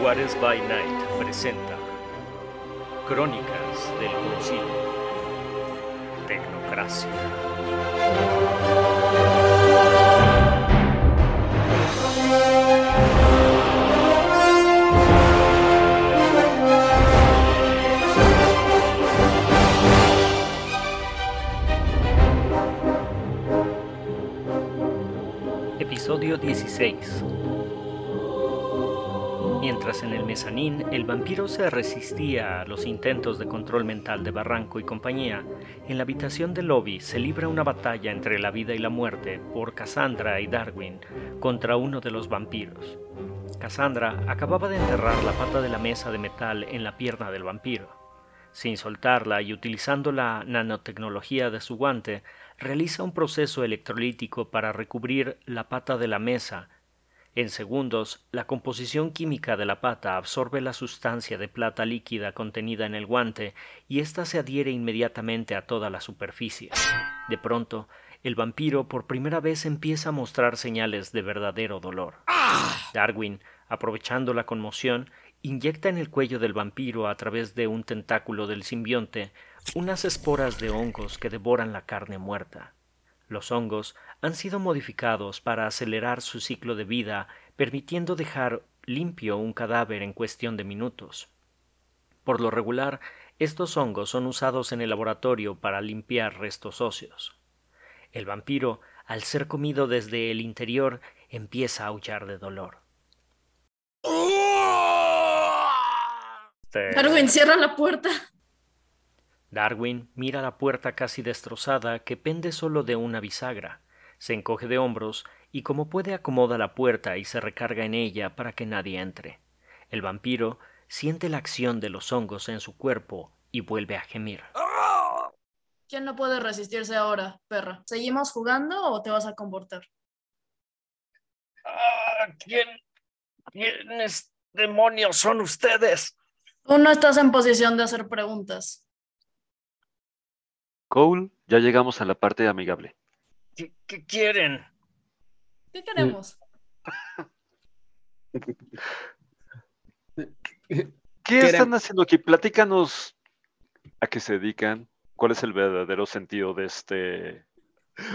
Juárez by Night presenta Crónicas del Concilio. Tecnocracia. Episodio 16 Mientras en el mezanín el vampiro se resistía a los intentos de control mental de Barranco y compañía, en la habitación del lobby se libra una batalla entre la vida y la muerte por Cassandra y Darwin contra uno de los vampiros. Cassandra acababa de enterrar la pata de la mesa de metal en la pierna del vampiro. Sin soltarla y utilizando la nanotecnología de su guante, realiza un proceso electrolítico para recubrir la pata de la mesa en segundos, la composición química de la pata absorbe la sustancia de plata líquida contenida en el guante y ésta se adhiere inmediatamente a toda la superficie. De pronto, el vampiro por primera vez empieza a mostrar señales de verdadero dolor. Darwin, aprovechando la conmoción, inyecta en el cuello del vampiro a través de un tentáculo del simbionte unas esporas de hongos que devoran la carne muerta. Los hongos han sido modificados para acelerar su ciclo de vida, permitiendo dejar limpio un cadáver en cuestión de minutos. Por lo regular, estos hongos son usados en el laboratorio para limpiar restos óseos. El vampiro, al ser comido desde el interior, empieza a aullar de dolor. Darwin, cierra la puerta. Darwin mira la puerta casi destrozada que pende solo de una bisagra, se encoge de hombros y como puede acomoda la puerta y se recarga en ella para que nadie entre. El vampiro siente la acción de los hongos en su cuerpo y vuelve a gemir. ¿Quién no puede resistirse ahora, perra? ¿Seguimos jugando o te vas a comportar? Ah, ¿Quién? ¿Quiénes demonios son ustedes? Tú no estás en posición de hacer preguntas. Cole, ya llegamos a la parte amigable. ¿Qué, quieren? ¿Qué queremos? ¿Qué están haciendo aquí? Platícanos a qué se dedican, cuál es el verdadero sentido de este...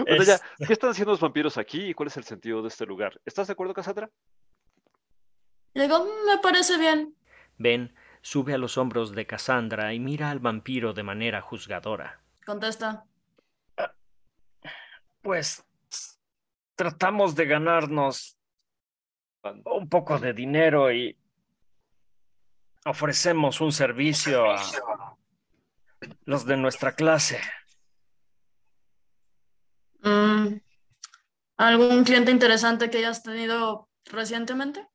¿Qué están haciendo los vampiros aquí y cuál es el sentido de este lugar? ¿Estás de acuerdo, Cassandra? Digo, me parece bien. Ben sube a los hombros de Cassandra y mira al vampiro de manera juzgadora. Contesta. Pues tratamos de ganarnos un poco de dinero y ofrecemos un servicio a los de nuestra clase. Mm, ¿Algún cliente interesante que hayas tenido recientemente?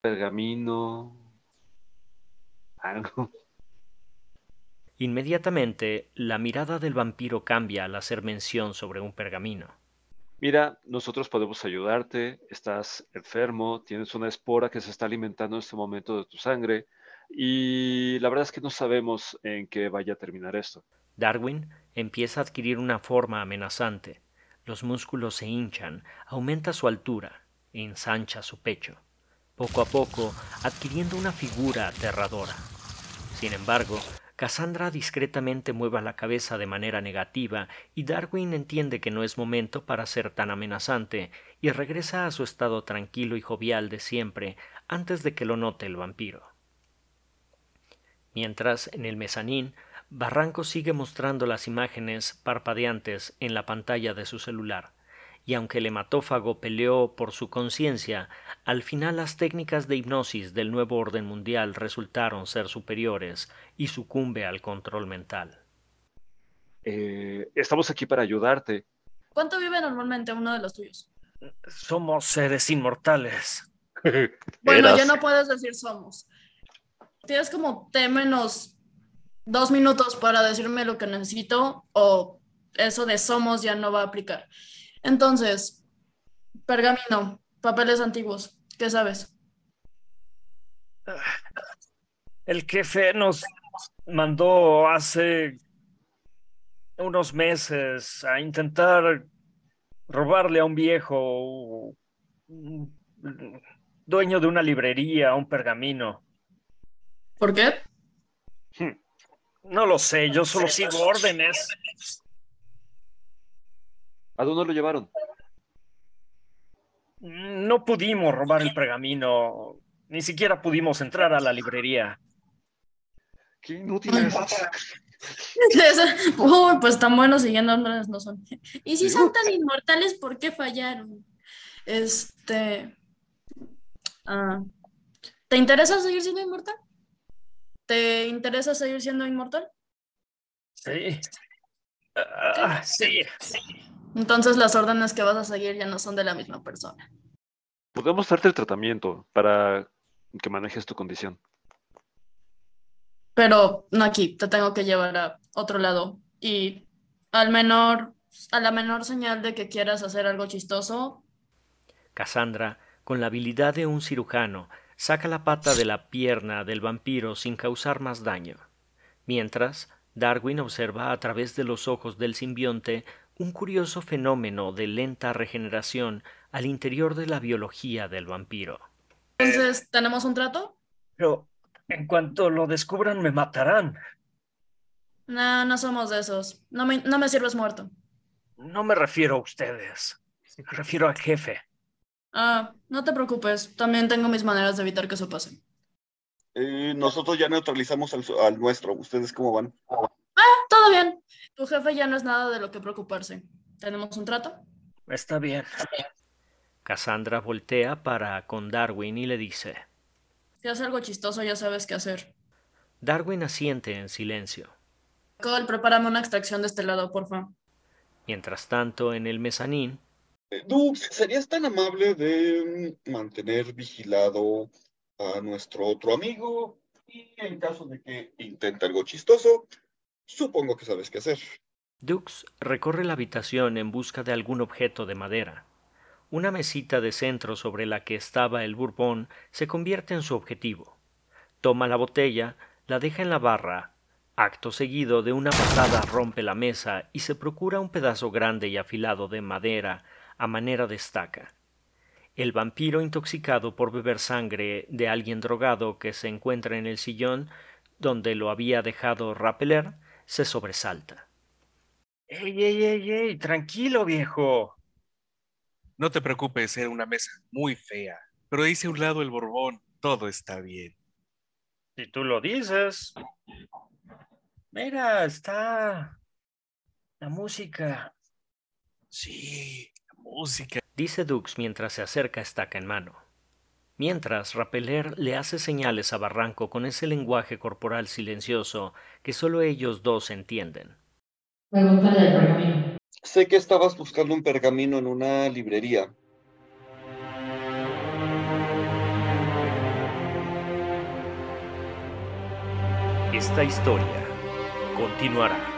Pergamino. Algo. Inmediatamente, la mirada del vampiro cambia al hacer mención sobre un pergamino. Mira, nosotros podemos ayudarte, estás enfermo, tienes una espora que se está alimentando en este momento de tu sangre y la verdad es que no sabemos en qué vaya a terminar esto. Darwin empieza a adquirir una forma amenazante. Los músculos se hinchan, aumenta su altura, e ensancha su pecho, poco a poco adquiriendo una figura aterradora. Sin embargo, Cassandra discretamente mueve la cabeza de manera negativa y Darwin entiende que no es momento para ser tan amenazante y regresa a su estado tranquilo y jovial de siempre antes de que lo note el vampiro. Mientras, en el mezanín, Barranco sigue mostrando las imágenes parpadeantes en la pantalla de su celular y aunque el hematófago peleó por su conciencia, al final las técnicas de hipnosis del nuevo orden mundial resultaron ser superiores y sucumbe al control mental. Eh, estamos aquí para ayudarte. ¿Cuánto vive normalmente uno de los tuyos? Somos seres inmortales. bueno, ya no puedes decir somos. Tienes como T menos dos minutos para decirme lo que necesito o eso de somos ya no va a aplicar. Entonces, pergamino, papeles antiguos, ¿qué sabes? El jefe nos mandó hace unos meses a intentar robarle a un viejo dueño de una librería, un pergamino. ¿Por qué? Hmm. No lo sé, yo solo sigo órdenes. ¿A dónde lo llevaron? No pudimos robar el pergamino, ni siquiera pudimos entrar a la librería. Qué inútiles. Uy, pues tan buenos siguiendo órdenes no son. Y si son tan inmortales, ¿por qué fallaron? Este. Ah, ¿Te interesa seguir siendo inmortal? ¿Te interesa seguir siendo inmortal? Sí. Ah, sí. Entonces las órdenes que vas a seguir ya no son de la misma persona. Podemos darte el tratamiento para que manejes tu condición. Pero no aquí, te tengo que llevar a otro lado. Y al menor, a la menor señal de que quieras hacer algo chistoso. Cassandra, con la habilidad de un cirujano, saca la pata de la pierna del vampiro sin causar más daño. Mientras, Darwin observa a través de los ojos del simbionte un curioso fenómeno de lenta regeneración al interior de la biología del vampiro. Entonces, ¿tenemos un trato? Pero en cuanto lo descubran, me matarán. No, no somos de esos. No me, no me sirves muerto. No me refiero a ustedes. Me refiero al jefe. Ah, no te preocupes, también tengo mis maneras de evitar que eso pase. Eh, nosotros ya neutralizamos al, nuestro, ¿ustedes cómo van? Ah, todo bien. Tu jefe ya no es nada de lo que preocuparse. ¿Tenemos un trato? Está bien. Cassandra voltea para con Darwin y le dice: Si hace algo chistoso, ya sabes qué hacer. Darwin asiente en silencio. Cole, prepárame una extracción de este lado, porfa. Mientras tanto, en el mezanín, Dux, ¿serías tan amable de mm, mantener vigilado a nuestro otro amigo? Y en caso de que intente algo chistoso, supongo que sabes qué hacer. Dux recorre la habitación en busca de algún objeto de madera. Una mesita de centro sobre la que estaba el bourbon se convierte en su objetivo. Toma la botella, la deja en la barra. Acto seguido de una patada rompe la mesa y se procura un pedazo grande y afilado de madera a manera de estaca. El vampiro intoxicado por beber sangre de alguien drogado que se encuentra en el sillón donde lo había dejado Rappeler se sobresalta. ¡Ey, ey, ey, ey! Tranquilo, viejo. No te preocupes, era una mesa muy fea, pero hice a un lado el Borbón, todo está bien. Si tú lo dices. Mira, está la música. Sí, música. Dice Dux mientras se acerca estaca en mano. Mientras, Rappeler le hace señales a Barranco con ese lenguaje corporal silencioso que solo ellos dos entienden. pergamino. Sé que estabas buscando un pergamino en una librería. Esta historia continuará.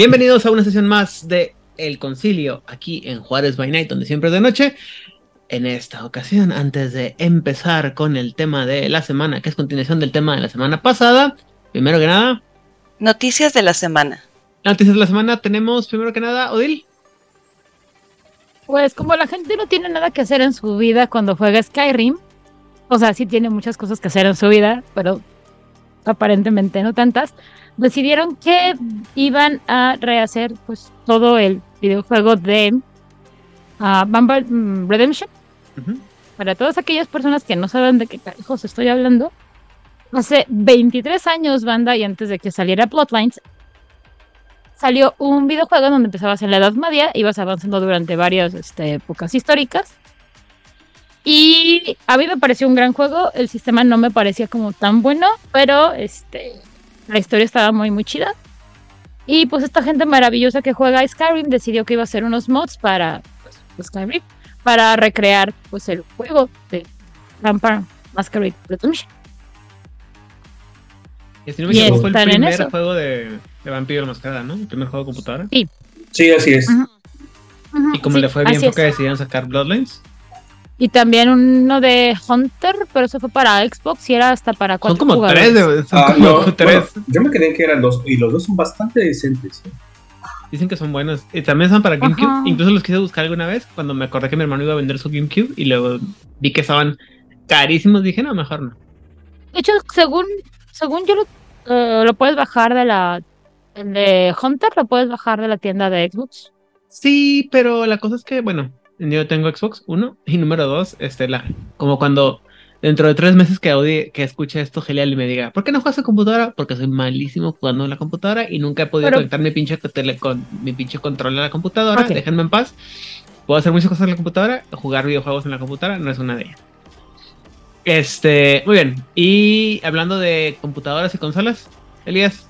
Bienvenidos a una sesión más de El Concilio, aquí en Juárez by Night, donde siempre es de noche. En esta ocasión, antes de empezar con el tema de la semana, que es continuación del tema de la semana pasada, primero que nada. Noticias de la semana. Noticias de la semana tenemos, primero que nada, Odil. Pues como la gente no tiene nada que hacer en su vida cuando juega Skyrim, o sea, sí tiene muchas cosas que hacer en su vida, pero aparentemente no tantas decidieron que iban a rehacer pues todo el videojuego de uh, Redemption. Para todas aquellas personas que no saben de qué carajos estoy hablando, hace 23 años, banda, y antes de que saliera Plotlines, salió un videojuego donde empezabas en la Edad Media, ibas avanzando durante varias este, épocas históricas. Y a mí me pareció un gran juego, el sistema no me parecía como tan bueno, pero este, la historia estaba muy, muy chida. Y pues esta gente maravillosa que juega Skyrim decidió que iba a hacer unos mods para pues, Skyrim, para recrear pues el juego de Vampire Masquerade Redemption. Y si no me equivoco, fue el primer juego de, de Vampiro Mascarada, ¿no? El primer juego de computadora. Sí. Sí, así es. y como le fue bien, fue que decidieron sacar Bloodlines. Y también uno de Hunter, pero eso fue para Xbox y era hasta para cuatro Son como tres, son ah, como tres. yo me quedé que eran dos, y los dos son bastante decentes. ¿eh? Dicen que son buenos. Y también son para GameCube. Incluso los quise buscar alguna vez cuando me acordé que mi hermano iba a vender su GameCube y luego vi que estaban carísimos. Dije, no, mejor no. De hecho, según, según yo lo, eh, lo puedes bajar de la. El de Hunter lo puedes bajar de la tienda de Xbox. Sí, pero la cosa es que, bueno, yo tengo Xbox, uno, y número dos, este, la, como cuando dentro de tres meses que Audi, que escuche esto genial y me diga, ¿por qué no juegas en computadora? Porque soy malísimo jugando en la computadora y nunca he podido conectar mi pinche, tele, con, mi pinche control a la computadora, déjenme en paz. Puedo hacer muchas cosas en la computadora, jugar videojuegos en la computadora no es una de ellas. Este, muy bien. Y hablando de computadoras y consolas, Elías.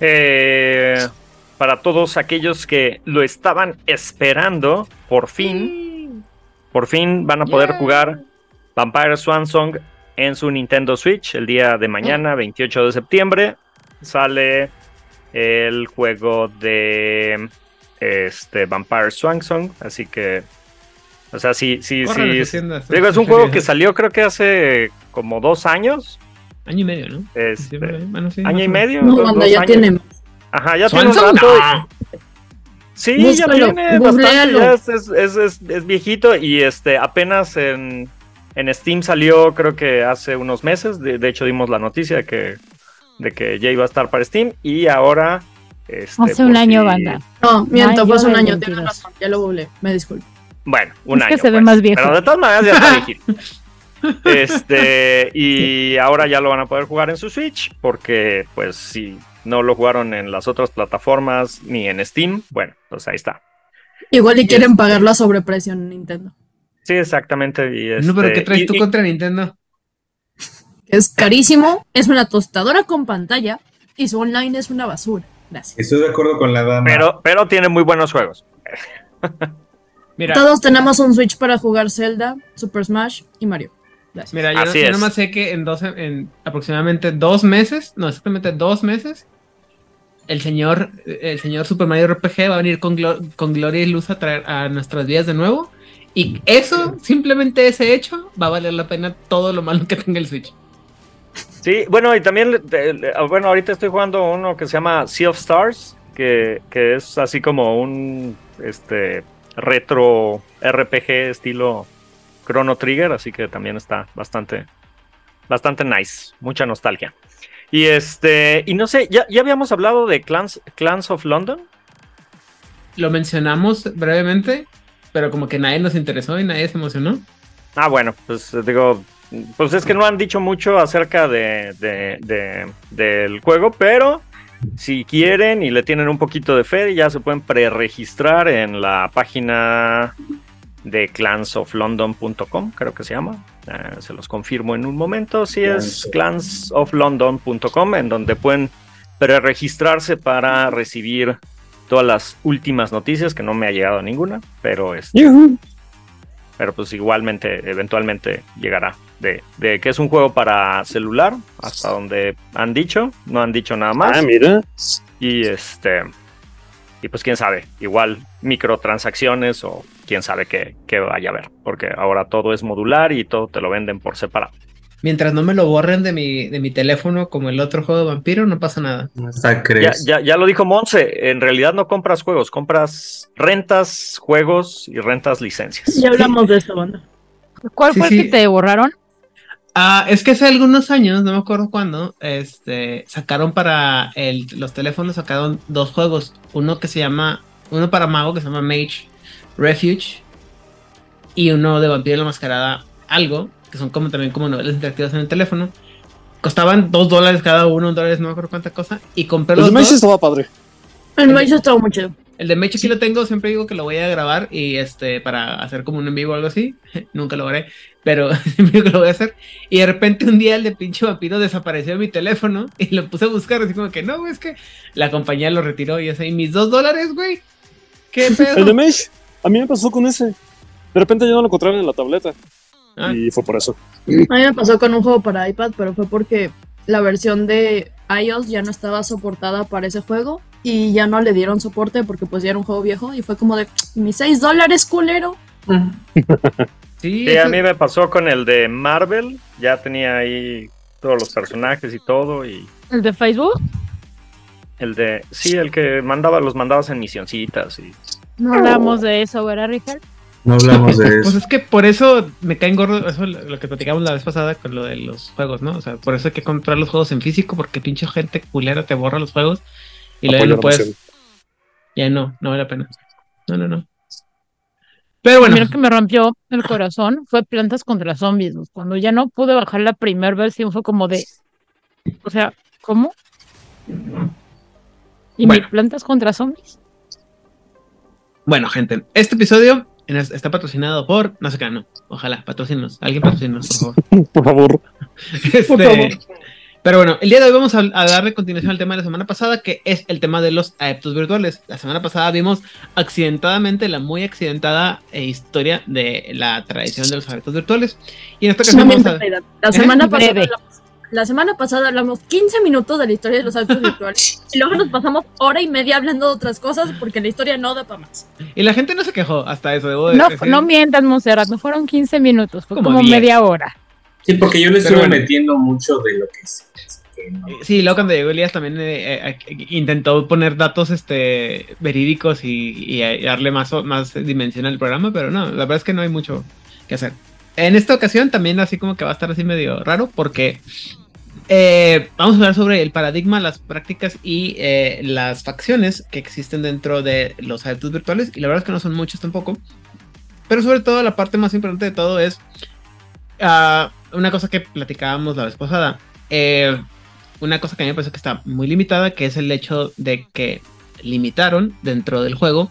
Eh, para todos aquellos que lo estaban esperando, por fin, por fin van a poder jugar Vampire Swan Song en su Nintendo Switch el día de mañana, 28 de septiembre. Sale el juego de este Vampire Swan Song, así que o sea, sí, sí, sí. Digo, es un juego que salió creo que hace como dos años. Año y medio, ¿no? Este, año y medio. No, cuando ya tiene Ajá, ya tiene un rato. Sí, ya tiene bastante, es, viejito y este apenas en, en, Steam salió creo que hace unos meses, de, hecho dimos la noticia de que, de que ya iba a estar para Steam y ahora... Este, hace un año, banda. No, miento, fue hace un año, tienes razón, ya lo googleé, me disculpo. Bueno, un es año. Que se ve pues, más viejo. Pero de todas maneras ya está viejito. Este, y ahora ya lo van a poder jugar en su Switch, porque pues si no lo jugaron en las otras plataformas ni en Steam, bueno, pues ahí está. Igual y quieren pagarlo a sobreprecio en Nintendo. Sí, exactamente. no, pero ¿qué este, traes tú contra Nintendo? Es carísimo, es una tostadora con pantalla y su online es una basura. Gracias. Estoy de acuerdo con la dama. Pero, pero tiene muy buenos juegos. Todos tenemos un Switch para jugar Zelda, Super Smash y Mario. Mira, yo, Así nomás sé que en, dos, en aproximadamente dos meses, no, exactamente dos meses, el señor, el señor Super Mario RPG va a venir con, con gloria y luz a traer a nuestras vidas de nuevo. Y eso, simplemente ese hecho, va a valer la pena todo lo malo que tenga el Switch. Sí, bueno, y también, bueno, ahorita estoy jugando uno que se llama Sea of Stars, que, que es así como un este retro RPG estilo Chrono Trigger, así que también está bastante, bastante nice, mucha nostalgia. Y este, y no sé, ¿ya, ya habíamos hablado de Clans, Clans of London? Lo mencionamos brevemente, pero como que nadie nos interesó y nadie se emocionó. Ah, bueno, pues digo, pues es que no han dicho mucho acerca de, de, del juego, pero si quieren y le tienen un poquito de fe, ya se pueden preregistrar en la página de clansoflondon.com, creo que se llama. Eh, se los confirmo en un momento. Si es clansoflondon.com, en donde pueden preregistrarse para recibir todas las últimas noticias, que no me ha llegado ninguna, pero este, pero pues igualmente, eventualmente llegará. De, de, que es un juego para celular, hasta donde han dicho, no han dicho nada más. Ah, mira. Y este, y pues quién sabe, igual microtransacciones o quién sabe qué, vaya a haber, porque ahora todo es modular y todo te lo venden por separado. Mientras no me lo borren de mi, de mi teléfono como el otro juego de vampiro, no pasa nada. Ya, ya, lo dijo Monse, en realidad no compras juegos, compras rentas juegos y rentas licencias. Ya hablamos de eso, banda. ¿Cuál fue el que te borraron? Ah, es que hace algunos años, no me acuerdo cuándo, este, sacaron para el, los teléfonos, sacaron dos juegos. Uno que se llama, uno para Mago que se llama Mage Refuge y uno de Vampiro la Mascarada, algo, que son como también como novelas interactivas en el teléfono. costaban dos dólares cada uno, un dólar, no me acuerdo cuánta cosa, y compré los El Meche estaba padre. El Meche estaba muy chido. El de Meche aquí lo tengo, siempre digo que lo voy a grabar y este, para hacer como un en vivo o algo así, nunca lo haré, pero siempre digo que lo voy a hacer. Y de repente un día el de pinche vampiro desapareció de mi teléfono y lo puse a buscar, así como que no, güey, es que la compañía lo retiró y así, mis dos dólares, güey. ¿Qué pedo? El de Mesh, a mí me pasó con ese. De repente ya no lo encontraron en la tableta. Ah. Y fue por eso. A mí me pasó con un juego para iPad, pero fue porque la versión de iOS ya no estaba soportada para ese juego y ya no le dieron soporte porque pues ya era un juego viejo y fue como de mis 6 dólares culero. Sí, Sí, a mí me pasó con el de Marvel, ya tenía ahí todos los personajes y todo, y ¿El de Facebook? el de, sí, el que mandaba, los mandabas en misioncitas y No hablamos de eso, ¿verdad, Richard? No hablamos de Pues eso. es que por eso me caen gordo, eso lo lo que platicamos la vez pasada con lo de los juegos, ¿no? O sea, por eso hay que comprar los juegos en físico, porque pinche gente culera te borra los juegos y luego no puedes. Ya no, no vale la pena. No, no, no. Pero Bueno. lo que me rompió el corazón fue Plantas contra Zombies. Cuando ya no pude bajar la primera versión fue como de... O sea, ¿cómo? ¿Y Bueno. mi Plantas contra Zombies? Bueno, gente, este episodio está patrocinado por, no sé qué, no, ojalá, patrocínenos, alguien patrocínenos, por favor. Por favor. Este, favor. Pero bueno, el día de hoy vamos a, a darle continuación al tema de la semana pasada, que es el tema de los adeptos virtuales. La semana pasada vimos accidentadamente la muy accidentada eh, historia de la tradición de los adeptos virtuales. Y en esta ocasión vamos a... La semana, pasada Breve. hablamos, la semana pasada hablamos 15 minutos de la historia de los autos virtuales y luego nos pasamos hora y media hablando de otras cosas porque la historia no da para más. Y la gente no se quejó hasta eso. Debo de No, decir. no mientas, Monserrat, no fueron 15 minutos, fue Como como, 10. media hora. Sí, porque yo le estuve bueno. metiendo mucho de lo que es. no. Sí, luego cuando llegó Elías también eh, eh, eh, intentó poner datos este, verídicos y, y, eh, darle más, más dimensión al programa, pero no, la verdad es que no hay mucho que hacer. En esta ocasión también así como que va a estar así medio raro porque eh, vamos a hablar sobre el paradigma, las prácticas y eh, las facciones que existen dentro de los adeptos virtuales y la verdad es que no son muchos tampoco. Pero sobre todo la parte más importante de todo es ah, una cosa que platicábamos la vez pasada. Eh, una cosa que a mí me parece que está muy limitada, que es el hecho de que limitaron dentro del juego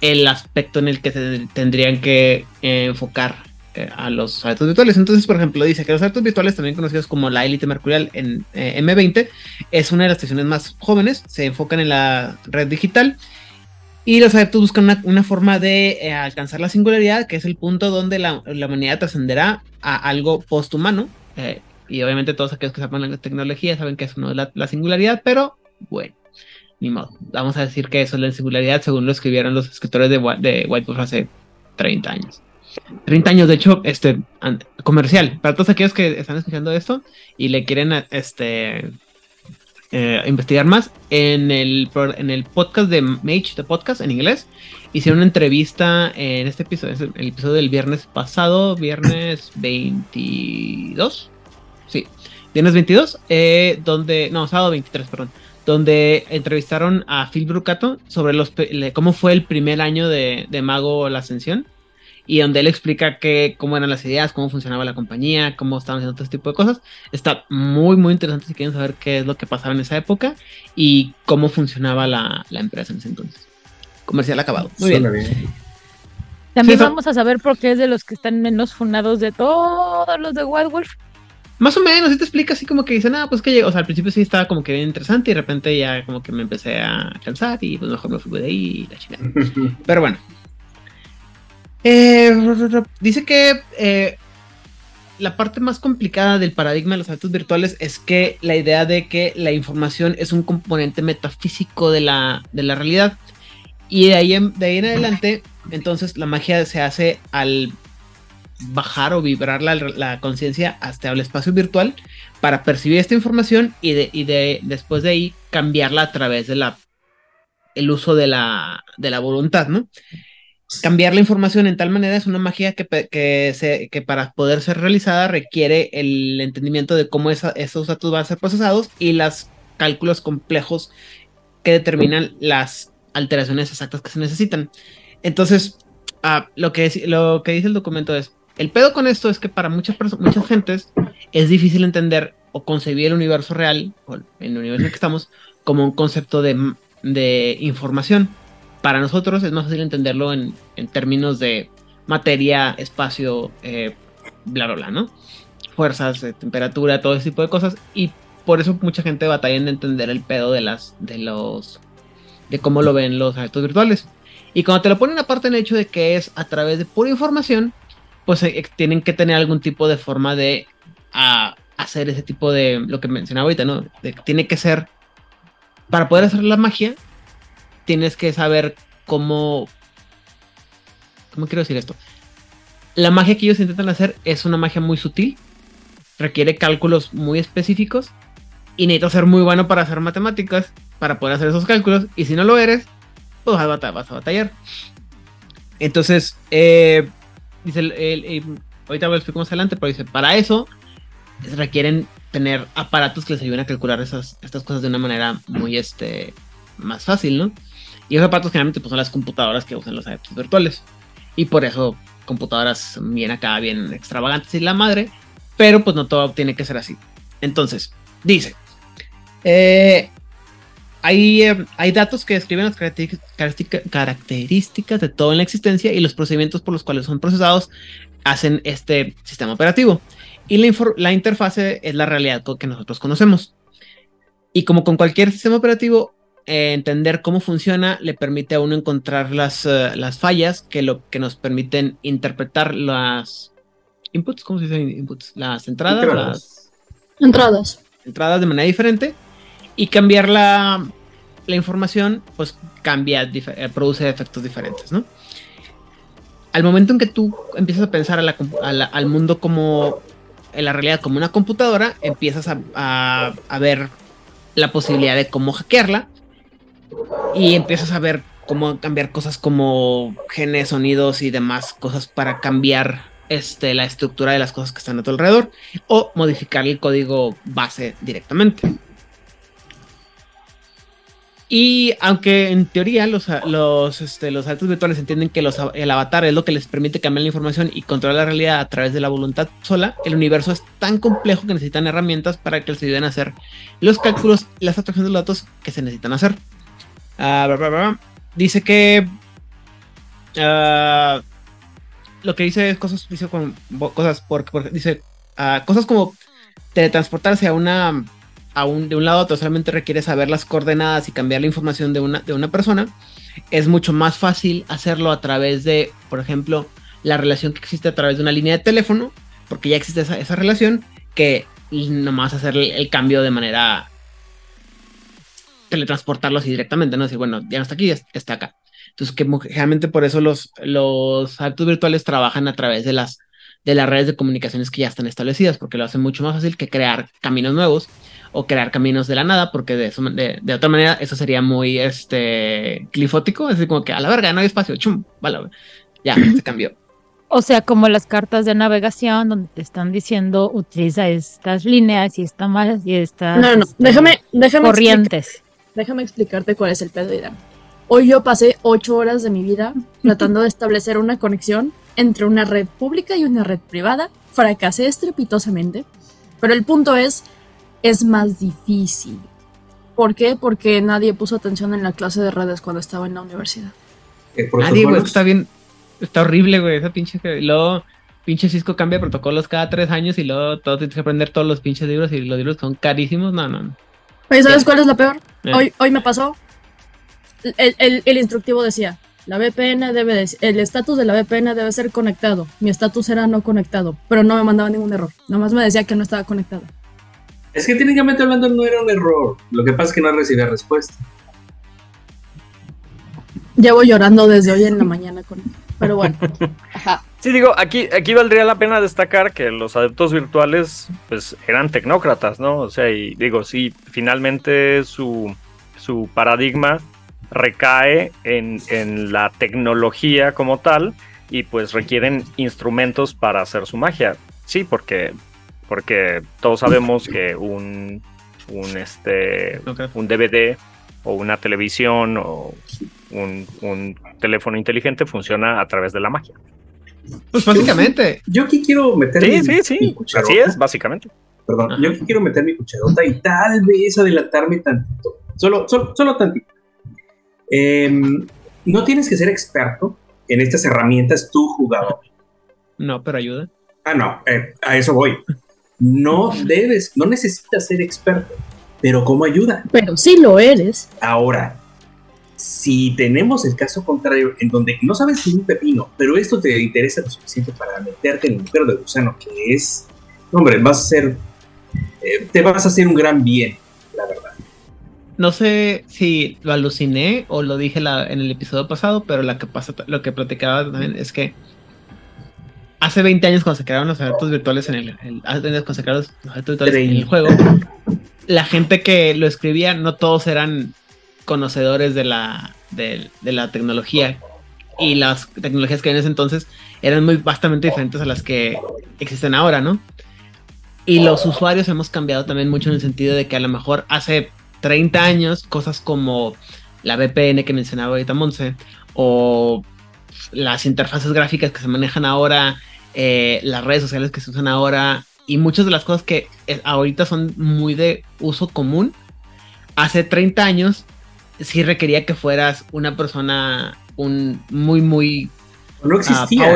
el aspecto en el que se tendrían que enfocar eh, a los adeptos virtuales. Entonces, por ejemplo, dice que los adeptos virtuales, también conocidos como la élite mercurial en eh, M20, es una de las estaciones más jóvenes, se enfocan en la red digital y los adeptos buscan una, una forma de eh, alcanzar la singularidad, que es el punto donde la, humanidad trascenderá a algo posthumano. Eh, y obviamente todos aquellos que saben la tecnología saben que eso no es la, la singularidad, pero bueno, ni modo. Vamos a decir que eso es la singularidad según lo escribieron los escritores de, de White Wolf hace 30 años. 30 años, de hecho, este comercial. Para todos aquellos que están escuchando esto y le quieren este eh, investigar más, en el, en el podcast de Mage, de podcast en inglés, hicieron una entrevista en este episodio, el episodio del viernes pasado, viernes 22. Sí, viernes 22, eh, donde, no, sábado 23, perdón, donde entrevistaron a Phil Brucato sobre los, cómo fue el primer año de, de Mago La Ascensión y donde él explica que, cómo eran las ideas, cómo funcionaba la compañía, cómo estaban haciendo todo este tipo de cosas. Está muy, muy interesante si quieren saber qué es lo que pasaba en esa época y cómo funcionaba la, la empresa en ese entonces. Comercial acabado. Muy bien. Bien. También Sí, vamos a saber por qué es de los que están menos fundados de todos los de Wild Wolf. Más o menos, sí te explica así como que dicen, ah, pues que llegó, o sea, al principio sí estaba como que bien interesante y de repente ya como que me empecé a cansar y pues mejor me fui de ahí y la chingada. Pero bueno. Eh, dice que eh, la parte más complicada del paradigma de los actos virtuales es que la idea de que la información es un componente metafísico de la, de la realidad. Y de ahí, en, de ahí en adelante, entonces la magia se hace al bajar o vibrar la, la conciencia hasta el espacio virtual para percibir esta información y, de, y de, después de ahí cambiarla a través de la el uso de la, de la voluntad, ¿no? Cambiar la información en tal manera es una magia que, que, se, que para poder ser realizada requiere el entendimiento de cómo esa- esos datos van a ser procesados y los cálculos complejos que determinan las alteraciones exactas que se necesitan. Entonces, ah, lo, que, lo que dice el documento es, el pedo con esto es que para muchas personas, muchas gentes, es difícil entender o concebí el universo real, o en el universo en el que estamos, como un concepto de, de información. Para nosotros es más fácil entenderlo en, en términos de materia, espacio, eh, bla, bla, bla, ¿no? Fuerzas, de temperatura, todo ese tipo de cosas. Y por eso mucha gente batalla en entender el pedo de las, de los, de cómo lo ven los objetos virtuales. Y cuando te lo ponen aparte en el hecho de que es a través de pura información, pues eh, tienen que tener algún tipo de forma de hacer ese tipo de, lo que mencionaba ahorita, ¿no? tiene que ser, para poder hacer la magia, tienes que saber cómo, ¿cómo quiero decir esto? La magia que ellos intentan hacer es una magia muy sutil, requiere cálculos muy específicos y necesitas ser muy bueno para hacer matemáticas, para poder hacer esos cálculos, y si no lo eres, pues vas a, batallar. Entonces, eh, dice, el, el, ahorita lo explico más adelante, pero dice, para eso requieren tener aparatos que les ayuden a calcular esas, estas cosas de una manera muy este, más fácil, ¿no? Y esos aparatos generalmente pues, son las computadoras que usan los adeptos virtuales. Y por eso computadoras bien acá, bien extravagantes y la madre, pero pues no todo tiene que ser así. Entonces, dice, eh, hay, eh, hay, datos que describen las características de todo en la existencia y los procedimientos por los cuales son procesados hacen este sistema operativo. Y la, la interfase es la realidad que nosotros conocemos. Y como con cualquier sistema operativo, eh, entender cómo funciona le permite a uno encontrar las, uh, las fallas que, lo, que nos permiten interpretar las inputs, ¿cómo se dice inputs? Las entradas. Entradas. Las entradas. Entradas de manera diferente y cambiar la, la información, pues cambia, eh, produce efectos diferentes, ¿no? Al momento en que tú empiezas a pensar a la, a la, al mundo como, en la realidad como una computadora, empiezas a, a, a ver la posibilidad de cómo hackearla y empiezas a ver cómo cambiar cosas como genes, sonidos y demás cosas para cambiar este, la estructura de las cosas que están a tu alrededor o modificar el código base directamente. Y aunque en teoría los, los, este, altos virtuales entienden que el avatar es lo que les permite cambiar la información y controlar la realidad a través de la voluntad sola, el universo es tan complejo que necesitan herramientas para que les ayuden a hacer los cálculos las abstracciones de los datos que se necesitan hacer. Uh, dice que uh, lo que dice es cosas, dice con, cosas porque, dice uh, cosas como teletransportarse a una a un, de un lado a otro solamente requiere saber las coordenadas y cambiar la información de una, de una persona. Es mucho más fácil hacerlo a través de, por ejemplo, la relación que existe a través de una línea de teléfono, porque ya existe esa, esa relación, que nomás hacer el cambio de manera teletransportarlo así directamente, ¿no? Decir, bueno, ya no está aquí, ya está acá. Entonces, que generalmente por eso los, los actos virtuales trabajan a través de las, de las redes de comunicaciones que ya están establecidas, porque lo hacen mucho más fácil que crear caminos nuevos o crear caminos de la nada, porque de, eso, de, de otra manera eso sería muy este, clifótico, es decir, como que a la verga no hay espacio, chum, vale, ya, se cambió. O sea, como las cartas de navegación donde te están diciendo utiliza estas líneas y esta más y estas no, no, este, déjame, déjame corrientes déjame explicarte cuál es el pedo, Ida. Hoy yo pasé ocho horas de mi vida tratando de establecer una conexión entre una red pública y una red privada. Fracasé estrepitosamente, pero el punto es, es más difícil. ¿Por qué? Porque nadie puso atención en la clase de redes cuando estaba en la universidad. Nadie, güey, está bien, está horrible, güey, esa pinche... Luego, pinche Cisco cambia protocolos cada tres años y luego todo tienes que aprender todos los pinches libros y los libros son carísimos. No, no, no. Oye, ¿sabes cuál es la peor? Hoy, hoy me pasó. El, el, instructivo decía, la VPN debe el estatus de la VPN debe ser conectado. Mi estatus era no conectado, pero no me mandaba ningún error. Nomás me decía que no estaba conectado. Es que técnicamente hablando no era un error. Lo que pasa es que no recibía respuesta. Llevo llorando desde hoy en la mañana con Pero bueno. Ajá. Sí, digo, aquí, aquí valdría la pena destacar que los adeptos virtuales pues eran tecnócratas, ¿no? O sea, y digo, sí, finalmente su, su paradigma recae en, en, la tecnología como tal y pues requieren instrumentos para hacer su magia. Sí, porque, porque todos sabemos que un, un, este, un DVD o una televisión o un, un teléfono inteligente funciona a través de la magia. Pues básicamente. Yo aquí quiero meter. Sí, sí, sí. Así es, básicamente. perdón, yo quiero meter mi cucharota y tal vez adelantarme tantito. Solo, solo, solo tantito. Em, no tienes que ser experto en estas herramientas tú, jugador. No, pero ayuda. Ah, no, eh, a eso voy. No debes, no necesitas ser experto, pero ¿cómo ayuda? Pero sí lo eres. Ahora, si tenemos el caso contrario, en donde no sabes ni un pepino, pero esto te interesa lo suficiente para meterte en el mujer de gusano, que es, hombre, vas a ser, eh, te vas a hacer un gran bien, la verdad. No sé si lo aluciné o lo dije en el episodio pasado, pero la que pasa, lo que platicaba también es que hace 20 años cuando se crearon los eventos virtuales en el, cuando se crearon los virtuales en el juego, la gente que lo escribía, no todos eran conocedores de la, de, la tecnología. Y las tecnologías que en ese entonces eran muy bastante diferentes a las que existen ahora, ¿no? Y los usuarios hemos cambiado también mucho en el sentido de que a lo mejor hace 30 años cosas como la VPN que mencionaba ahorita Monse o las interfaces gráficas que se manejan ahora, eh, las redes sociales que se usan ahora y muchas de las cosas que ahorita son muy de uso común, hace 30 años sí requería que fueras una persona un muy, muy... no existía.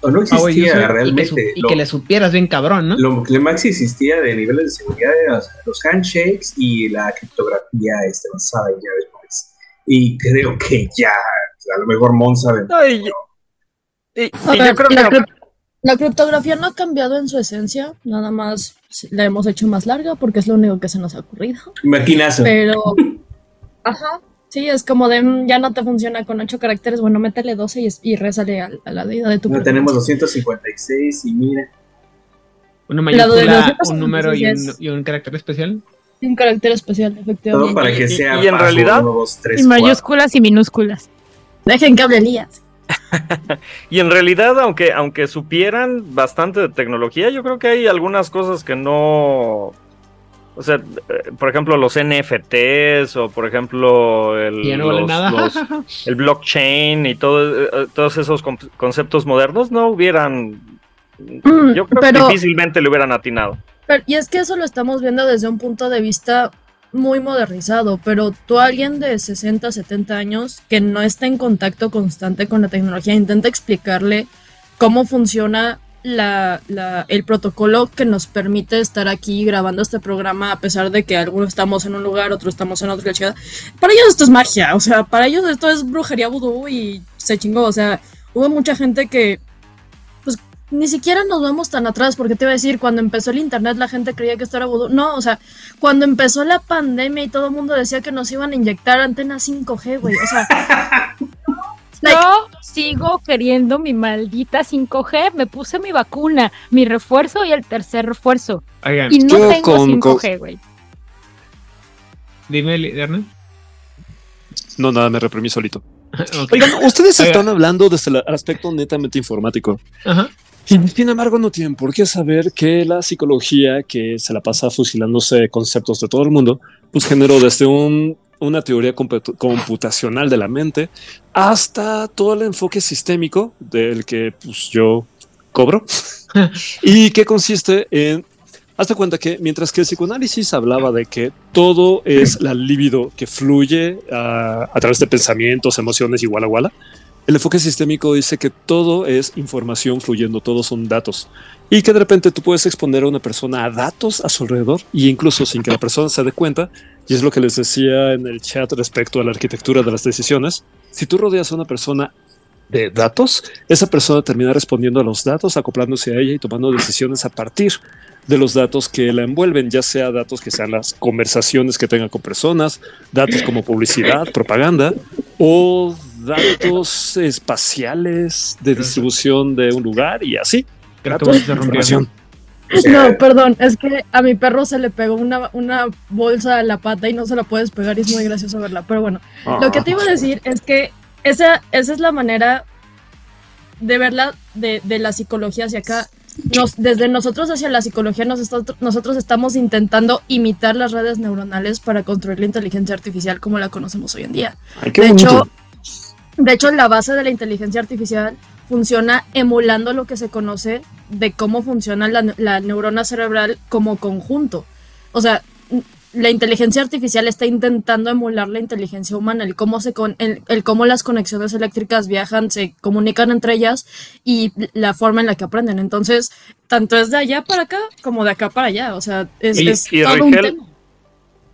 o no existía realmente. Y que, le supieras bien cabrón, ¿no? Lo que más existía de niveles de seguridad eran los, handshakes y la criptografía este, basada en llaves Y creo que ya, a lo mejor Mon sabe. la criptografía no ha cambiado en su esencia, nada más la hemos hecho más larga porque es lo único que se nos ha ocurrido. Maquinazo. Pero Ajá. Sí, es como de mm, ya no te funciona con ocho caracteres, bueno, métele 12 y, y rézale a, la deidad de tu no, Tenemos 256 y mira. Una mayúscula, un número y un, y un, carácter especial. Un carácter especial, efectivamente. Todo para que sea y, en realidad y mayúsculas y minúsculas. Dejen que hable Elías. y en realidad, aunque, aunque supieran bastante de tecnología, yo creo que hay algunas cosas que no o sea, eh, por ejemplo, los NFTs o por ejemplo el, el blockchain y todo, eh, todos esos conceptos modernos no hubieran, mm, yo creo que difícilmente le hubieran atinado. y es que eso lo estamos viendo desde un punto de vista muy modernizado, pero tú alguien de 60, 70 años que no está en contacto constante con la tecnología, intenta explicarle cómo funciona la, la, el protocolo que nos permite estar aquí grabando este programa a pesar de que algunos estamos en un lugar, otros estamos en otro. Para ellos esto es magia, o sea, para ellos esto es brujería vudú y se chingó, o sea, hubo mucha gente que pues ni siquiera nos vemos tan atrás porque te iba a decir, cuando empezó el internet la gente creía que esto era vudú. No, o sea, cuando empezó la pandemia y todo el mundo decía que nos iban a inyectar antenas 5G, güey, o sea... Yo sigo queriendo mi maldita 5G. Me puse mi vacuna, mi refuerzo y el tercer refuerzo. y no tengo 5G, güey. Dime, Hernán. No, nada, me reprimí solito. Oigan, ustedes están hablando desde el aspecto netamente informático. Ajá. Y sin embargo, no tienen por qué saber que la psicología, que se la pasa fusilándose conceptos de todo el mundo, pues generó desde un una teoría computacional de la mente, hasta todo el enfoque sistémico del que pues, yo cobro y que consiste en Hazte cuenta que mientras que el psicoanálisis hablaba de que todo es la libido que fluye a, a través de pensamientos, emociones igual a igual, el enfoque sistémico dice que todo es información fluyendo, todos son datos. Y que de repente tú puedes exponer a una persona a datos a su alrededor y incluso sin que la persona se dé cuenta, y es lo que les decía en el chat respecto a la arquitectura de las decisiones, si tú rodeas a una persona de datos, esa persona termina respondiendo a los datos, acoplándose a ella y tomando decisiones a partir de los datos que la envuelven, ya sea datos que sean las conversaciones que tenga con personas, datos como publicidad, propaganda o datos espaciales de distribución de un lugar y así. No, perdón, es que a mi perro se le pegó una, una bolsa a la pata y no se la puedes pegar y es muy gracioso verla. Pero bueno, lo que te iba a decir es que esa, esa es la manera de verla de, de la psicología hacia acá. Nos, desde nosotros hacia la psicología nos nosotros estamos intentando imitar las redes neuronales para construir la inteligencia artificial como la conocemos hoy en día. de hecho, de hecho, la base de la inteligencia artificial funciona emulando lo que se conoce de cómo funciona la, neurona cerebral como conjunto. O sea, la inteligencia artificial está intentando emular la inteligencia humana, el cómo, se con, el, cómo las conexiones eléctricas viajan, se comunican entre ellas y la forma en la que aprenden. Entonces, tanto es de allá para acá como de acá para allá. O sea, es, todo un tema.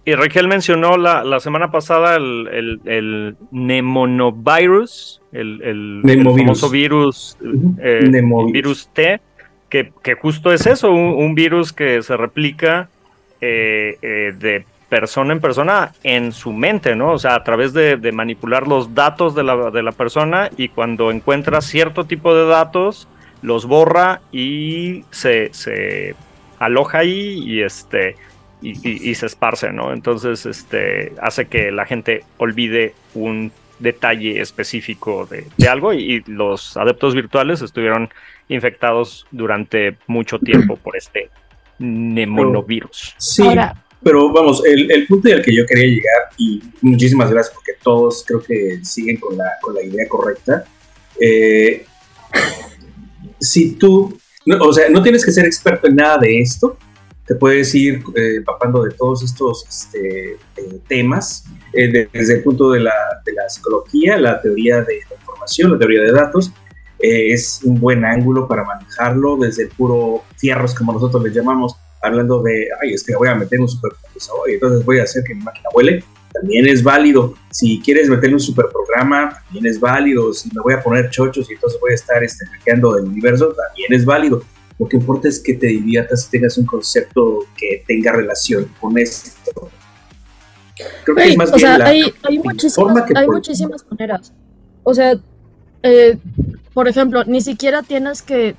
Y Raquel mencionó la, la semana pasada el, el, el nemonovirus, el, el, famoso virus, eh, virus T, que, que, justo es eso, un, virus que se replica eh, eh, de persona en persona en su mente, ¿no? O sea, a través de, de manipular los datos de la, de la, persona y cuando encuentra cierto tipo de datos, los borra y se, se aloja ahí y este y, se esparce, ¿no? Entonces, este, hace que la gente olvide un detalle específico de, algo y, los adeptos virtuales estuvieron infectados durante mucho tiempo por este nemonovirus. Sí, pero vamos, el, el punto al que yo quería llegar, y muchísimas gracias porque todos creo que siguen con la, con la idea correcta. Eh, si tú, o sea, no tienes que ser experto en nada de esto, te puedes ir eh, empapando de todos estos este, eh, temas eh, desde el punto de la, de la, psicología, la teoría de la información, la teoría de datos. es un buen ángulo para manejarlo desde el puro fierros, como nosotros le llamamos, hablando de, ay, es que voy a meter un superprocesador y entonces voy a hacer que mi máquina huele. También es válido. Si quieres meterle un superprograma, también es válido. Si me voy a poner chochos y entonces voy a estar este, hackeando el universo, también es válido lo que importa es que te diviertas y tengas un concepto que tenga relación con esto. Creo que es más o sea, hay, hay, muchísimas, hay muchísimas maneras. O sea, eh, por ejemplo, ni siquiera tienes que,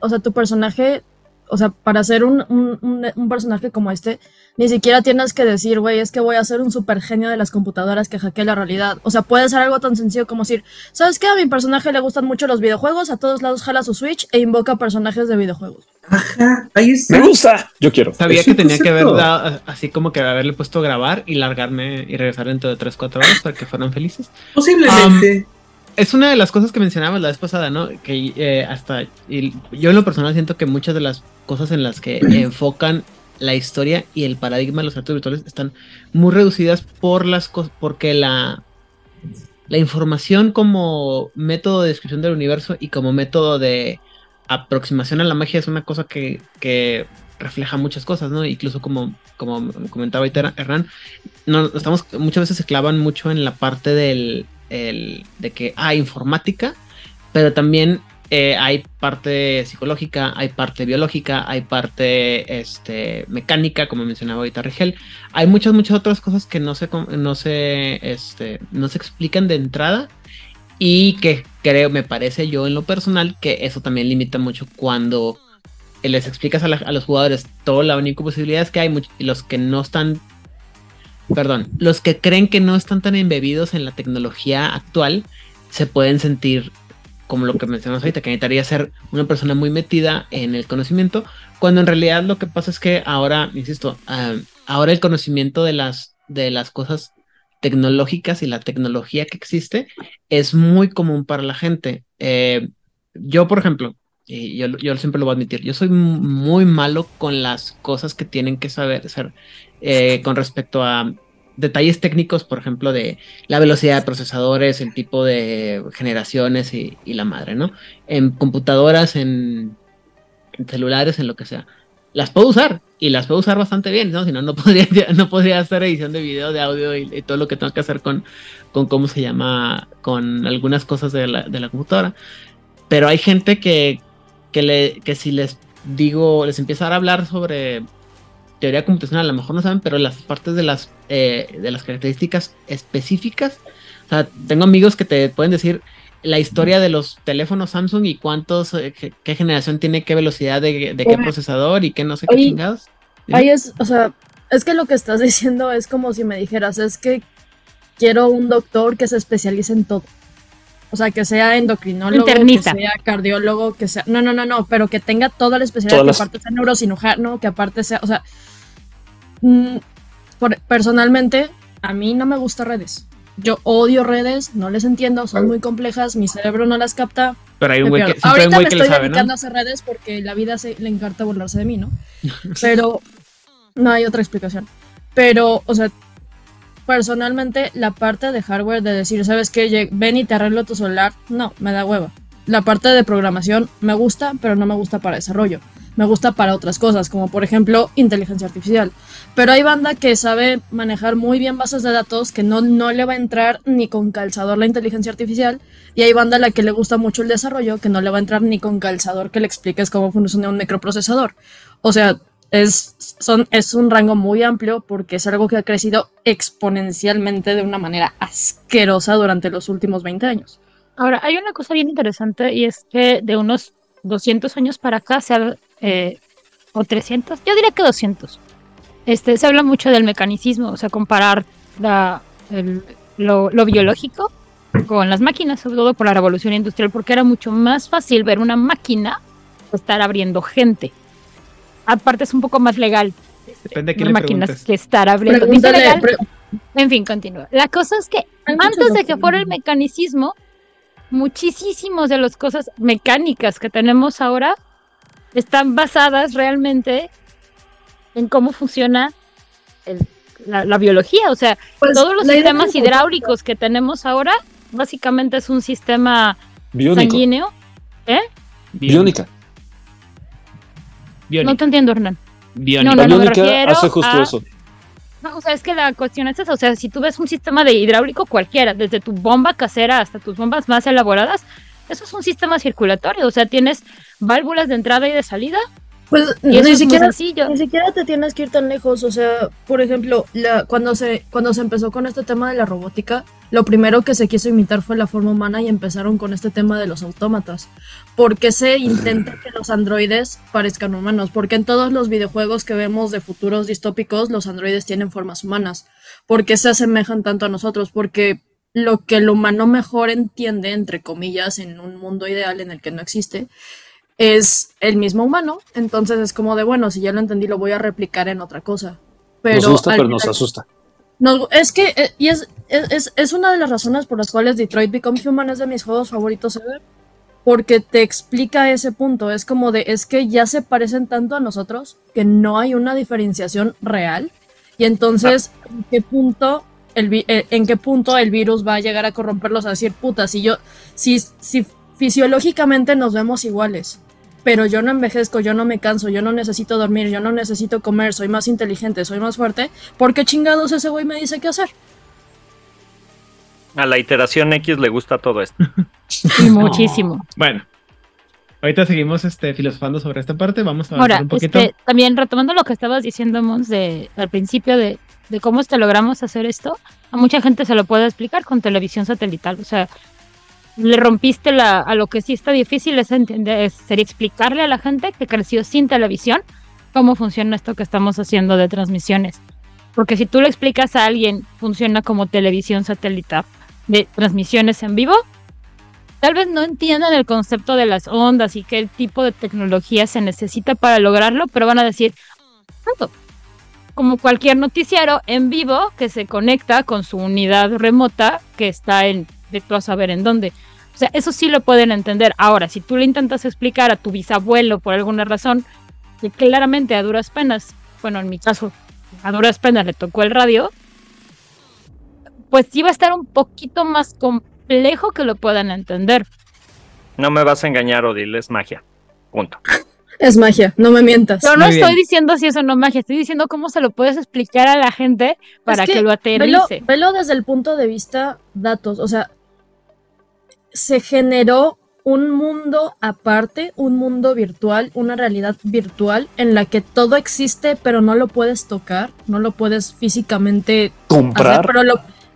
o sea, tu personaje o sea, para ser un, un, personaje como este, ni siquiera tienes que decir, güey, es que voy a ser un super genio de las computadoras que hackee la realidad. O sea, puede ser algo tan sencillo como decir, ¿sabes qué? A mi personaje le gustan mucho los videojuegos, a todos lados jala su Switch e invoca personajes de videojuegos. Ajá, ahí está. Me gusta, yo quiero. Sabía que tenía que haber dado, así como que haberle puesto grabar y largarme y regresar dentro de 3, 4 horas para que fueran felices. Posiblemente es una de las cosas que mencionabas la vez pasada, ¿no? Que eh, hasta yo en lo personal siento que muchas de las cosas en las que enfocan la historia y el paradigma de los actos virtuales están muy reducidas por las cosas, porque la, la información como método de descripción del universo y como método de aproximación a la magia es una cosa que, que refleja muchas cosas, ¿no? Incluso como, como comentaba Hernán, no, estamos, muchas veces se clavan mucho en la parte del el, de que hay informática, pero también eh, hay parte psicológica, hay parte biológica, hay parte este, mecánica, como mencionaba ahorita Rigel. Hay muchas, muchas otras cosas que no se, no se, este, no se explican de entrada y que creo, me parece yo en lo personal, que eso también limita mucho cuando les explicas a, los jugadores todo la única posibilidad es que hay y los que no están perdón, los que creen que no están tan embebidos en la tecnología actual se pueden sentir como lo que mencionamos ahorita, que necesitaría ser una persona muy metida en el conocimiento, cuando en realidad lo que pasa es que ahora, insisto, ah, ahora el conocimiento de las, de las cosas tecnológicas y la tecnología que existe es muy común para la gente. Eh, yo, por ejemplo, y yo, yo, siempre lo voy a admitir, yo soy muy malo con las cosas que tienen que saber ser eh, con respecto a detalles técnicos, por ejemplo, de la velocidad de procesadores, el tipo de generaciones y, la madre, ¿no? En computadoras, en, celulares, en lo que sea. Las puedo usar y las puedo usar bastante bien, ¿no? Si no, no podría, no podría hacer edición de video, de audio y, todo lo que tengo que hacer con, con cómo se llama, con algunas cosas de la, computadora. Pero hay gente que, que si les digo, les empieza a hablar sobre teoría computacional, a lo mejor no saben, pero las partes de las, eh, de las características específicas, o sea, tengo amigos que te pueden decir la historia de los teléfonos Samsung y cuántos, eh, qué, generación tiene, qué velocidad de, qué procesador y qué no sé qué chingados. Ahí es, o sea, es que lo que estás diciendo es como si me dijeras, es que quiero un doctor que se especialice en todo. O sea, que sea endocrinólogo, que sea cardiólogo, que sea. No, no, no, no, pero que tenga toda la especialidad, que aparte sea neurocirujano, que aparte sea. O sea, personalmente, a mí no me gusta redes. Yo odio redes, no les entiendo, son muy complejas, mi cerebro no las capta. Pero hay un güey que, Ahorita me estoy dedicando a hacer redes porque la vida se, le encanta burlarse de mí, ¿no? Pero no hay otra explicación. Pero, o sea, personalmente la parte de hardware de decir, ¿sabes qué? Ven y te arreglo tu celular, no, me da hueva. La parte de programación me gusta, pero no me gusta para desarrollo. Me gusta para otras cosas, como por ejemplo inteligencia artificial. Pero hay banda que sabe manejar muy bien bases de datos, que no, no le va a entrar ni con calzador la inteligencia artificial. Y hay banda a la que le gusta mucho el desarrollo, que no le va a entrar ni con calzador que le expliques cómo funciona un microprocesador. O sea, es, son, es un rango muy amplio porque es algo que ha crecido exponencialmente de una manera asquerosa durante los últimos 20 años. Ahora, hay una cosa bien interesante y es que de unos 200 años para acá se ha, eh, o 300, yo diría que 200, este, se habla mucho del mecanicismo, o sea, comparar la, lo, lo biológico con las máquinas, sobre todo por la revolución industrial, porque era mucho más fácil ver una máquina que estar abriendo gente aparte es un poco más legal. Depende de qué le máquinas que estar abriendo. En fin, continúa. La cosa es que antes de que fuera el mecanicismo, muchísimos de las cosas mecánicas que tenemos ahora están basadas realmente en cómo funciona la, biología. O sea, pues, todos los sistemas hidráulicos que tenemos ahora, básicamente es un sistema sanguíneo. ¿Eh? Biónica. No te entiendo, Hernán. Biónica. No, no, no, hace justo eso. No, o sea, es que la cuestión es esa. O sea, si tú ves un sistema de hidráulico cualquiera, desde tu bomba casera hasta tus bombas más elaboradas, eso es un sistema circulatorio. O sea, tienes válvulas de entrada y de salida pues ni siquiera, ni siquiera te tienes que ir tan lejos. O sea, por ejemplo, la, cuando, se, cuando se empezó con este tema de la robótica, lo primero que se quiso imitar fue la forma humana y empezaron con este tema de los autómatas. porque se intenta que los androides parezcan humanos? Porque en todos los videojuegos que vemos de futuros distópicos, los androides tienen formas humanas. porque se asemejan tanto a nosotros? Porque lo que el humano mejor entiende, entre comillas, en un mundo ideal en el que no existe, es el mismo humano, entonces es como de, bueno, si ya lo entendí, lo voy a replicar en otra cosa. Pero nos gusta, pero nos asusta. No, es que, eh, y es, es, es, una de las razones por las cuales Detroit Become Human es de mis juegos favoritos ever, porque te explica ese punto, es como de, es que ya se parecen tanto a nosotros que no hay una diferenciación real, y entonces, ¿en qué punto el, eh, en qué punto el virus va a llegar a corromperlos a decir, puta, si yo, si, si fisiológicamente nos vemos iguales, pero yo no envejezco, yo no me canso, yo no necesito dormir, yo no necesito comer, soy más inteligente, soy más fuerte, ¿por qué chingados ese güey me dice qué hacer? A la iteración X le gusta todo esto. muchísimo. Bueno, ahorita seguimos este, filosofando sobre esta parte, vamos a Ahora, un poquito. Este, también retomando lo que estabas diciendo, Mons, de, al principio de, de cómo este logramos hacer esto, a mucha gente se lo puede explicar con televisión satelital. O sea, le rompiste la, a lo que sí está difícil es entender, sería explicarle a la gente que creció sin televisión cómo funciona esto que estamos haciendo de transmisiones. Porque si tú le explicas a alguien funciona como televisión satelital de transmisiones en vivo, tal vez no entiendan el concepto de las ondas y qué tipo de tecnología se necesita para lograrlo, pero van a decir, como cualquier noticiero en vivo que se conecta con su unidad remota que está en de tú a saber en dónde. O sea, eso sí lo pueden entender. Ahora, si tú le intentas explicar a tu bisabuelo por alguna razón, que claramente a duras penas, bueno, en mi caso, a duras penas le tocó el radio, pues sí va a estar un poquito más complejo que lo puedan entender. No me vas a engañar, Odil, es magia. Punto. Es magia, no me mientas. Yo no estoy diciendo si eso no es magia, estoy diciendo cómo se lo puedes explicar a la gente para que, lo aterrice. velo desde el punto de vista datos, o sea, se generó un mundo aparte, un mundo virtual, una realidad virtual en la que todo existe, pero no lo puedes tocar, no lo puedes físicamente comprar, pero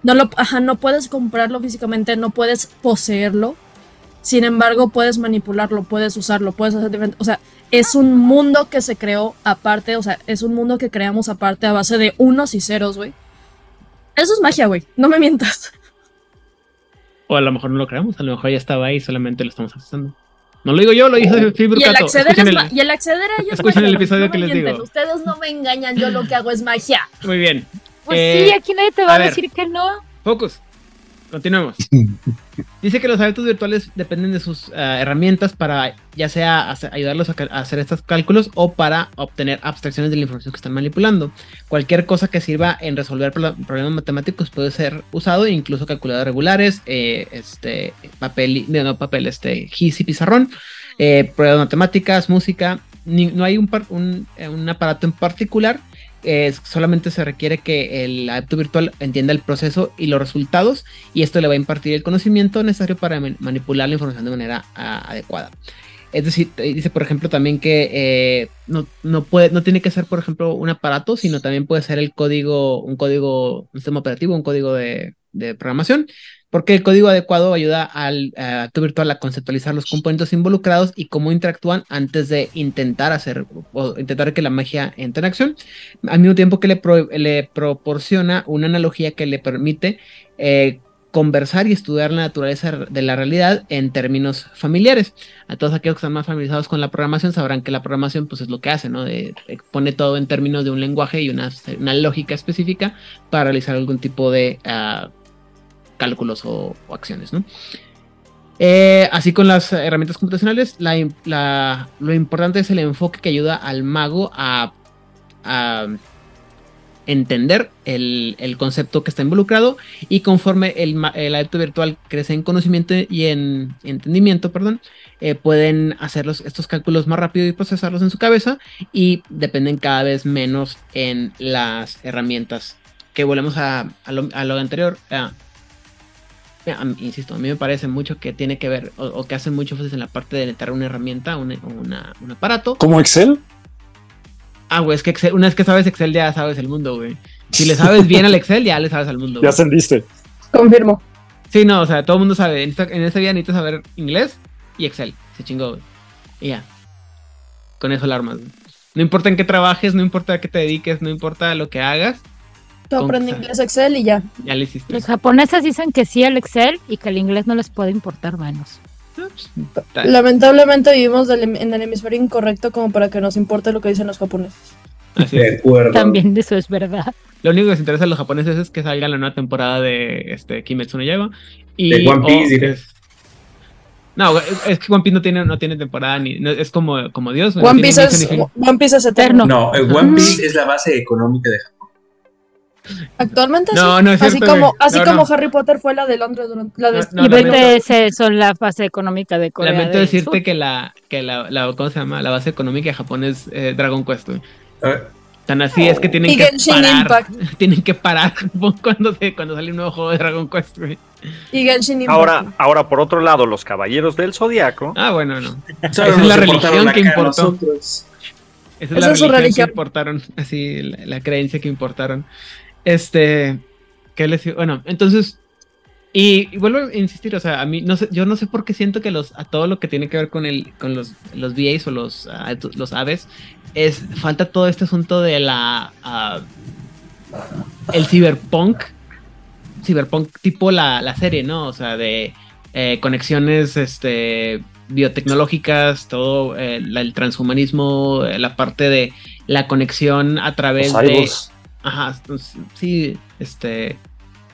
no lo, ajá, no puedes comprarlo físicamente, no puedes poseerlo. Sin embargo, puedes manipularlo, puedes usarlo, puedes hacer diferente, o sea, es un mundo que se creó aparte, o sea, es un mundo que creamos aparte a base de unos y ceros, güey. Eso es magia, güey, no me mientas. O a lo mejor no lo creamos, a lo mejor ya estaba ahí, solamente lo estamos haciendo. No lo digo yo, lo dijo Phil y el acceder, y el acceder a ellos Escuchen el episodio que les digo. Ustedes no me engañan, yo lo que hago es magia. Muy bien. Pues sí, eh, aquí nadie te va a, decir que no. Focus. Continuemos. Dice que los adeptos virtuales dependen de sus eh, herramientas para ya sea ayudarlos a, hacer estos cálculos o para obtener abstracciones de la información que están manipulando. Cualquier cosa que sirva en resolver problemas matemáticos puede ser usado, incluso calculadoras regulares, eh, este, papel, no, papel, este, GIS y pizarrón, eh, pruebas matemáticas, música. no hay un, un aparato en particular solamente se requiere que el adepto virtual entienda el proceso y los resultados y esto le va a impartir el conocimiento necesario para manipular la información de manera adecuada. Es decir, dice por ejemplo también que eh, no, no, puede, no tiene que ser por ejemplo un aparato, sino también puede ser el código, un código, un sistema operativo, un código de programación porque el código adecuado ayuda al acto virtual a conceptualizar los componentes involucrados y cómo interactúan antes de intentar hacer o intentar que la magia entre en acción, al mismo tiempo que le, proporciona una analogía que le permite eh, conversar y estudiar la naturaleza de la realidad en términos familiares. A todos aquellos que están más familiarizados con la programación sabrán que la programación pues es lo que hace, ¿no? pone todo en términos de un lenguaje y una, lógica específica para realizar algún tipo de ah, cálculos o, acciones, ¿no? Eh, así con las herramientas computacionales, lo importante es el enfoque que ayuda al mago a, entender el, concepto que está involucrado y conforme el, el, adepto virtual crece en conocimiento y en entendimiento, perdón, eh, pueden hacer estos cálculos más rápido y procesarlos en su cabeza y dependen cada vez menos en las herramientas que volvemos a, lo, anterior, insisto, a mí me parece mucho que tiene que ver o, que hacen mucho en la parte de netar una herramienta, un aparato. ¿Como Excel? Ah, güey, es que Excel, una vez que sabes Excel ya sabes el mundo, güey. Si le sabes bien al Excel, ya le sabes al mundo. Ya ascendiste. Confirmo. Sí, no, o sea, todo el mundo sabe. En esta, en vida necesitas saber inglés y Excel. Se chingó, güey. Y ya. Con eso la armas. No importa en qué trabajes, no importa a qué te dediques, no importa lo que hagas, Tú aprendes inglés Excel y ya. Ya le hiciste. Los japoneses dicen que sí al Excel y que el inglés no les puede importar menos. Lamentablemente vivimos en el hemisferio incorrecto como para que nos importe lo que dicen los japoneses. Así de acuerdo. También eso es verdad. Lo único que les interesa a los japoneses es que salga la nueva temporada de este, Kimetsu no Yaiba. Y, de One Piece, No, es que One Piece no tiene, no tiene temporada ni. es como, como Dios. One, Piece es, One Piece es eterno. No, One Piece es la base económica de Japón. Actualmente no, sí. No es así como, así como Harry Potter fue la de Londres durante la de Y BTS son la base económica de Corea. Lamento decirte que la, que la, la, ¿cómo se llama? La base económica de Japón es eh, Dragon Quest. Tan así es que tienen que parar. Tienen que parar cuando, cuando sale un nuevo juego de Dragon Quest, Y Genshin Impact. Ahora, ahora, por otro lado, los caballeros del zodiaco. Ah, bueno, no. Esa es la religión que importó. Esa es la religión, que importaron. Así, la creencia que importaron. Este, ¿qué les digo? Bueno, entonces, y, vuelvo a insistir, o sea, a mí, no sé, yo no sé por qué siento que los, a todo lo que tiene que ver con el, con los, los VAs o los, los aves, es, falta todo este asunto de la, el cyberpunk, cyberpunk tipo la, la serie, ¿no? O sea, de eh, conexiones, este, biotecnológicas, todo eh, el transhumanismo, eh, la parte de la conexión a través de Ajá, sí, este.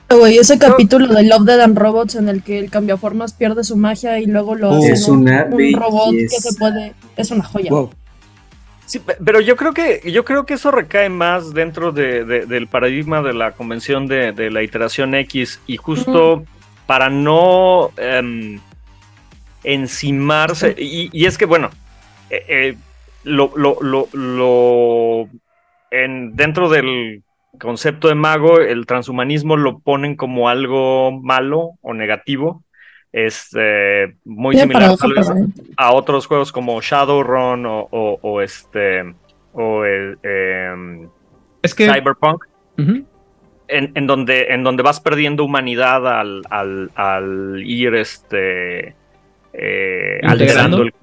Güey, ese capítulo de Love, Dead and Robots en el que el cambiaformas pierde su magia y luego lo hace es un robot que se puede. Es una joya. Sí, pero yo creo que yo creo que eso recae más dentro de, del paradigma de la convención de, la iteración X y justo para no em, encimarse y, es que bueno eh, eh, lo, lo, lo en, dentro del concepto de mago, el transhumanismo lo ponen como algo malo o negativo. Este, muy similar a otros juegos como Shadowrun o, o, este o el, em, es que... Cyberpunk. en, en, donde, en donde vas perdiendo humanidad al, al, al ir este eh, alterando el,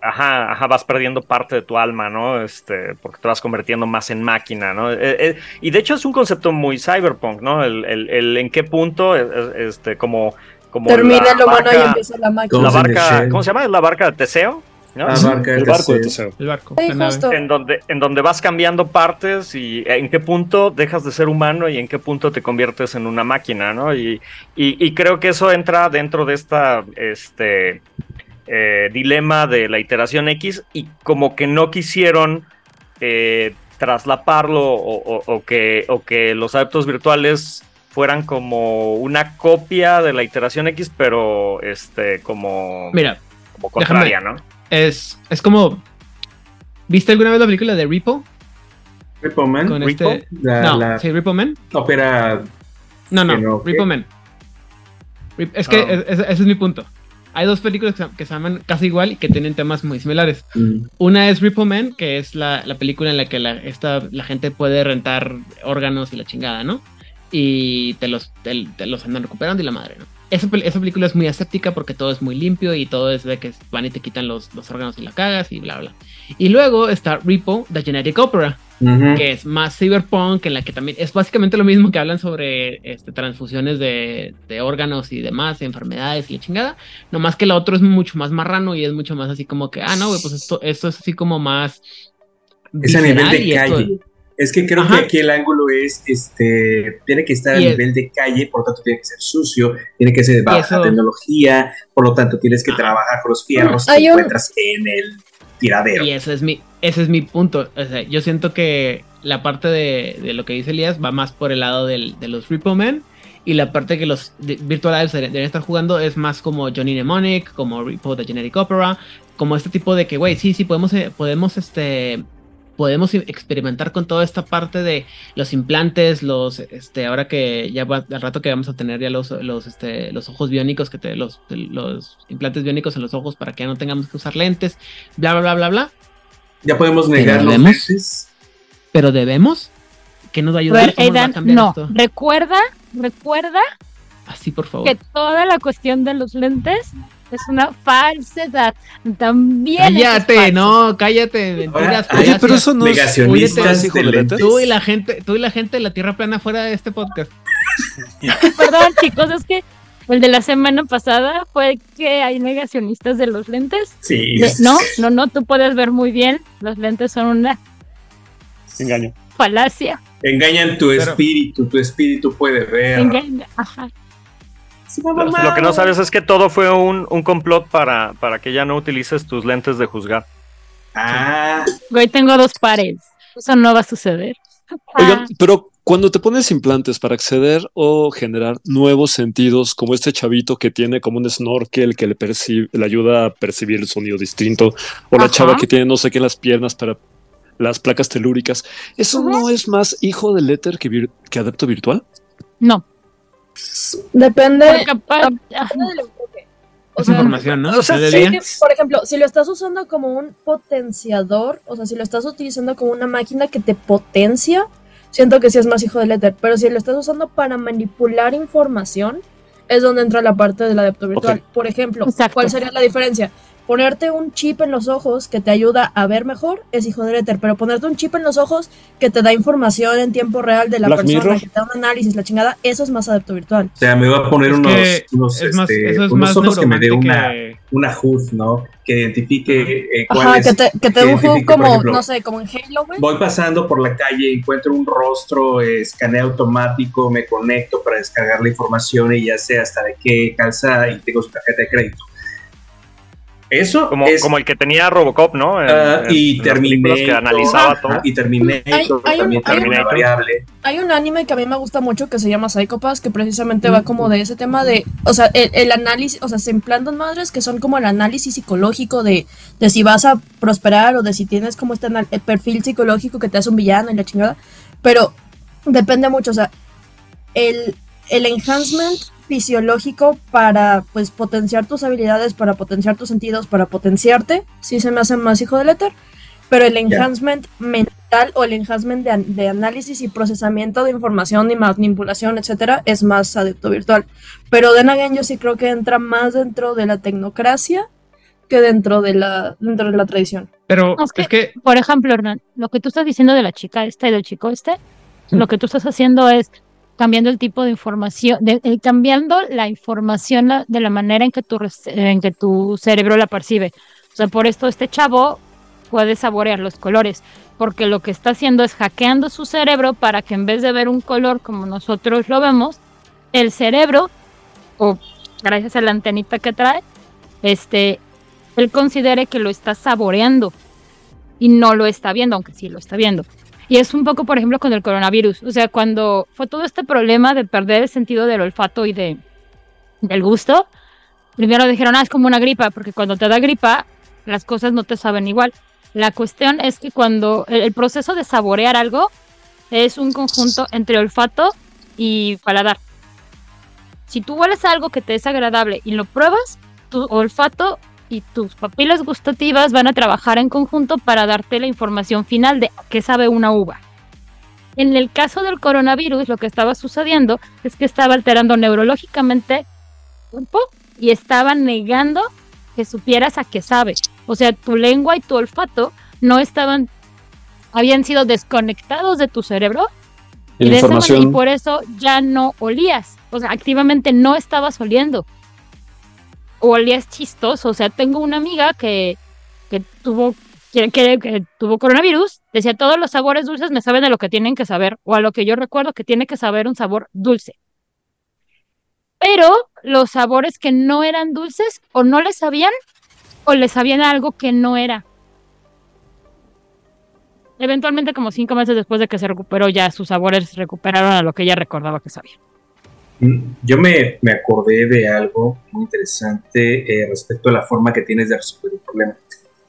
ajá, ajá, vas perdiendo parte de tu alma, ¿no? Este, porque te vas convirtiendo más en máquina, ¿no? Eh, eh, y de hecho es un concepto muy cyberpunk, ¿no? El, el, en qué punto, este, como, como termina el humano y empieza la máquina. La barca, ¿cómo se llama? ¿Es la barca de Teseo? Ah, el barco de Teseo. El barco. En donde, en donde vas cambiando partes y en qué punto dejas de ser humano y en qué punto te conviertes en una máquina, ¿no? Y, y, creo que eso entra dentro de esta este, eh, dilema de la iteración X y como que no quisieron eh, traslaparlo o, que, o que los adeptos virtuales fueran como una copia de la iteración X, pero este como, Mira, como contraria, ¿no? Es, es como. ¿Viste alguna vez la película de Repo? Repo Man. Con este... no, sí, Repo Man. Opera. No, no, Repo Man. Es que ah. ese es mi punto. Hay dos películas que se, llaman casi igual y que tienen temas muy similares. Mm. Una es Repo Man, que es la, la, película en la que la, esta, la gente puede rentar órganos y la chingada, ¿no? Y te los, te los andan recuperando y la madre, ¿no? Esa, película es muy aséptica porque todo es muy limpio y todo es de que van y te quitan los, órganos y la cagas y bla, bla. Y luego está Repo, The Genetic Opera, que es más cyberpunk, en la que también es básicamente lo mismo que hablan sobre este, transfusiones de, órganos y demás, enfermedades y la chingada. Nomás que el otro es mucho más marrano y es mucho más así como que, ah, no, pues esto, esto es así como más. Es a nivel de calle. Es que creo que aquí el ángulo es, este, tiene que estar a nivel de calle, por lo tanto tiene que ser sucio, tiene que ser de baja tecnología, por lo tanto tienes que trabajar con los fierros que encuentras en el tiradero. Y ese es mi, ese es mi punto. O sea, yo siento que la parte de, de, lo que dice Elías va más por el lado del, de los Repo Men y la parte que los Virtual deben estar jugando es más como Johnny Mnemonic, como Repo de Generic Opera, como este tipo de que, güey, sí, sí, podemos, eh, podemos este, podemos experimentar con toda esta parte de los implantes, los, este, ahora que ya va, al rato que vamos a tener ya los, los, este, los ojos biónicos, que te, los, los implantes biónicos en los ojos para que ya no tengamos que usar lentes, bla, bla, bla, bla, bla. Ya podemos negar los lentes. Pero debemos, que nos va a ayudar a cambiar no, recuerda, recuerda. Así, por favor. Que toda la cuestión de los lentes es una falsedad. También. Cállate, no, cállate. Mentiras. Oye, pero eso no es Tú y la gente, tú y la gente de la Tierra plana fuera de este podcast. Perdón, chicos, es que el de la semana pasada fue que hay negacionistas de los lentes. Sí. no, no, no, tú puedes ver muy bien. Los lentes son una engaño. Falacia. Engañan tu espíritu, tu espíritu puede ver. Engaña, ajá. Lo, que no sabes es que todo fue un, complot para, para que ya no utilices tus lentes de juzgar. Ah. Hoy tengo dos pares. Eso no va a suceder. Oigan, ah. pero cuando te pones implantes para acceder o generar nuevos sentidos, como este chavito que tiene como un snorkel que le, percibe, le ayuda a percibir el sonido distinto, o la chava que tiene no sé qué en las piernas para las placas telúricas, ¿eso no es más hijo del éter que, que adepto virtual? No. Depende, O sea, información, ¿no? por ejemplo, si lo estás usando como un potenciador, o sea, si lo estás utilizando como una máquina que te potencia, siento que sí es más hijo del éter. Pero si lo estás usando para manipular información, es donde entra la parte del adepto virtual. Por ejemplo, ¿cuál sería la diferencia? Ponerte un chip en los ojos que te ayuda a ver mejor es hijo de éter, pero ponerte un chip en los ojos que te da información en tiempo real de la persona, que te da un análisis, la chingada, eso es más adepto virtual. O sea, me va a poner unos, unos, este, unos ojos que me dé una, una HUD, ¿no? Que identifique eh, cuál Ajá, es, que te, que te un HUD como, no sé, como en Halo, güey. Voy pasando por la calle, encuentro un rostro, escaneo automático, me conecto para descargar la información y ya sé hasta de qué calza y tengo su tarjeta de crédito eso como, como el que tenía Robocop, ¿no? Ah, y terminé que analizaba todo. Y terminé hay, un, variable. Hay un anime que a mí me gusta mucho que se llama Psychopass, que precisamente va como de ese tema de, o sea, el, análisis, o sea, se implantan madres que son como el análisis psicológico de, de si vas a prosperar o de si tienes como este perfil psicológico que te hace un villano y la chingada, pero depende mucho, o sea, el, el enhancement fisiológico para pues potenciar tus habilidades, para potenciar tus sentidos, para potenciarte, sí se me hace más hijo del éter, pero el enhancement mental o el enhancement de, análisis y procesamiento de información y manipulación, etcétera, es más adepto virtual. Pero de Again yo sí creo que entra más dentro de la tecnocracia que dentro de la, dentro de la tradición. Pero es que, por ejemplo, Hernán, lo que tú estás diciendo de la chica esta y del chico este, lo que tú estás haciendo es cambiando el tipo de información, eh, cambiando la información de la manera en que, tu, en que tu cerebro la percibe. O sea, por esto este chavo puede saborear los colores, porque lo que está haciendo es hackeando su cerebro para que en vez de ver un color como nosotros lo vemos, el cerebro, o gracias a la antenita que trae, este, él considere que lo está saboreando y no lo está viendo, aunque sí lo está viendo. Y es un poco, por ejemplo, con el coronavirus. O sea, cuando fue todo este problema de perder el sentido del olfato y de, del gusto, primero dijeron, ah, es como una gripa, porque cuando te da gripa, las cosas no te saben igual. La cuestión es que cuando el, proceso de saborear algo es un conjunto entre olfato y paladar. Si tú hueles algo que te es agradable y lo pruebas, tu olfato y tus papilas gustativas van a trabajar en conjunto para darte la información final de qué sabe una uva. En el caso del coronavirus, lo que estaba sucediendo es que estaba alterando neurológicamente cuerpo y estaba negando que supieras a qué sabe. O sea, tu lengua y tu olfato no estaban, habían sido desconectados de tu cerebro y, de esa manera, y por eso ya no olías. O sea, activamente no estabas oliendo o olías chistoso. O sea, tengo una amiga que, que tuvo que, que, tuvo coronavirus, decía todos los sabores dulces me saben a lo que tienen que saber o a lo que yo recuerdo que tiene que saber un sabor dulce. Pero los sabores que no eran dulces o no les sabían o les sabían algo que no era. Eventualmente como cinco meses después de que se recuperó ya sus sabores recuperaron a lo que ella recordaba que sabía. Yo me, me acordé de algo muy interesante eh, respecto a la forma que tienes de resolver un problema.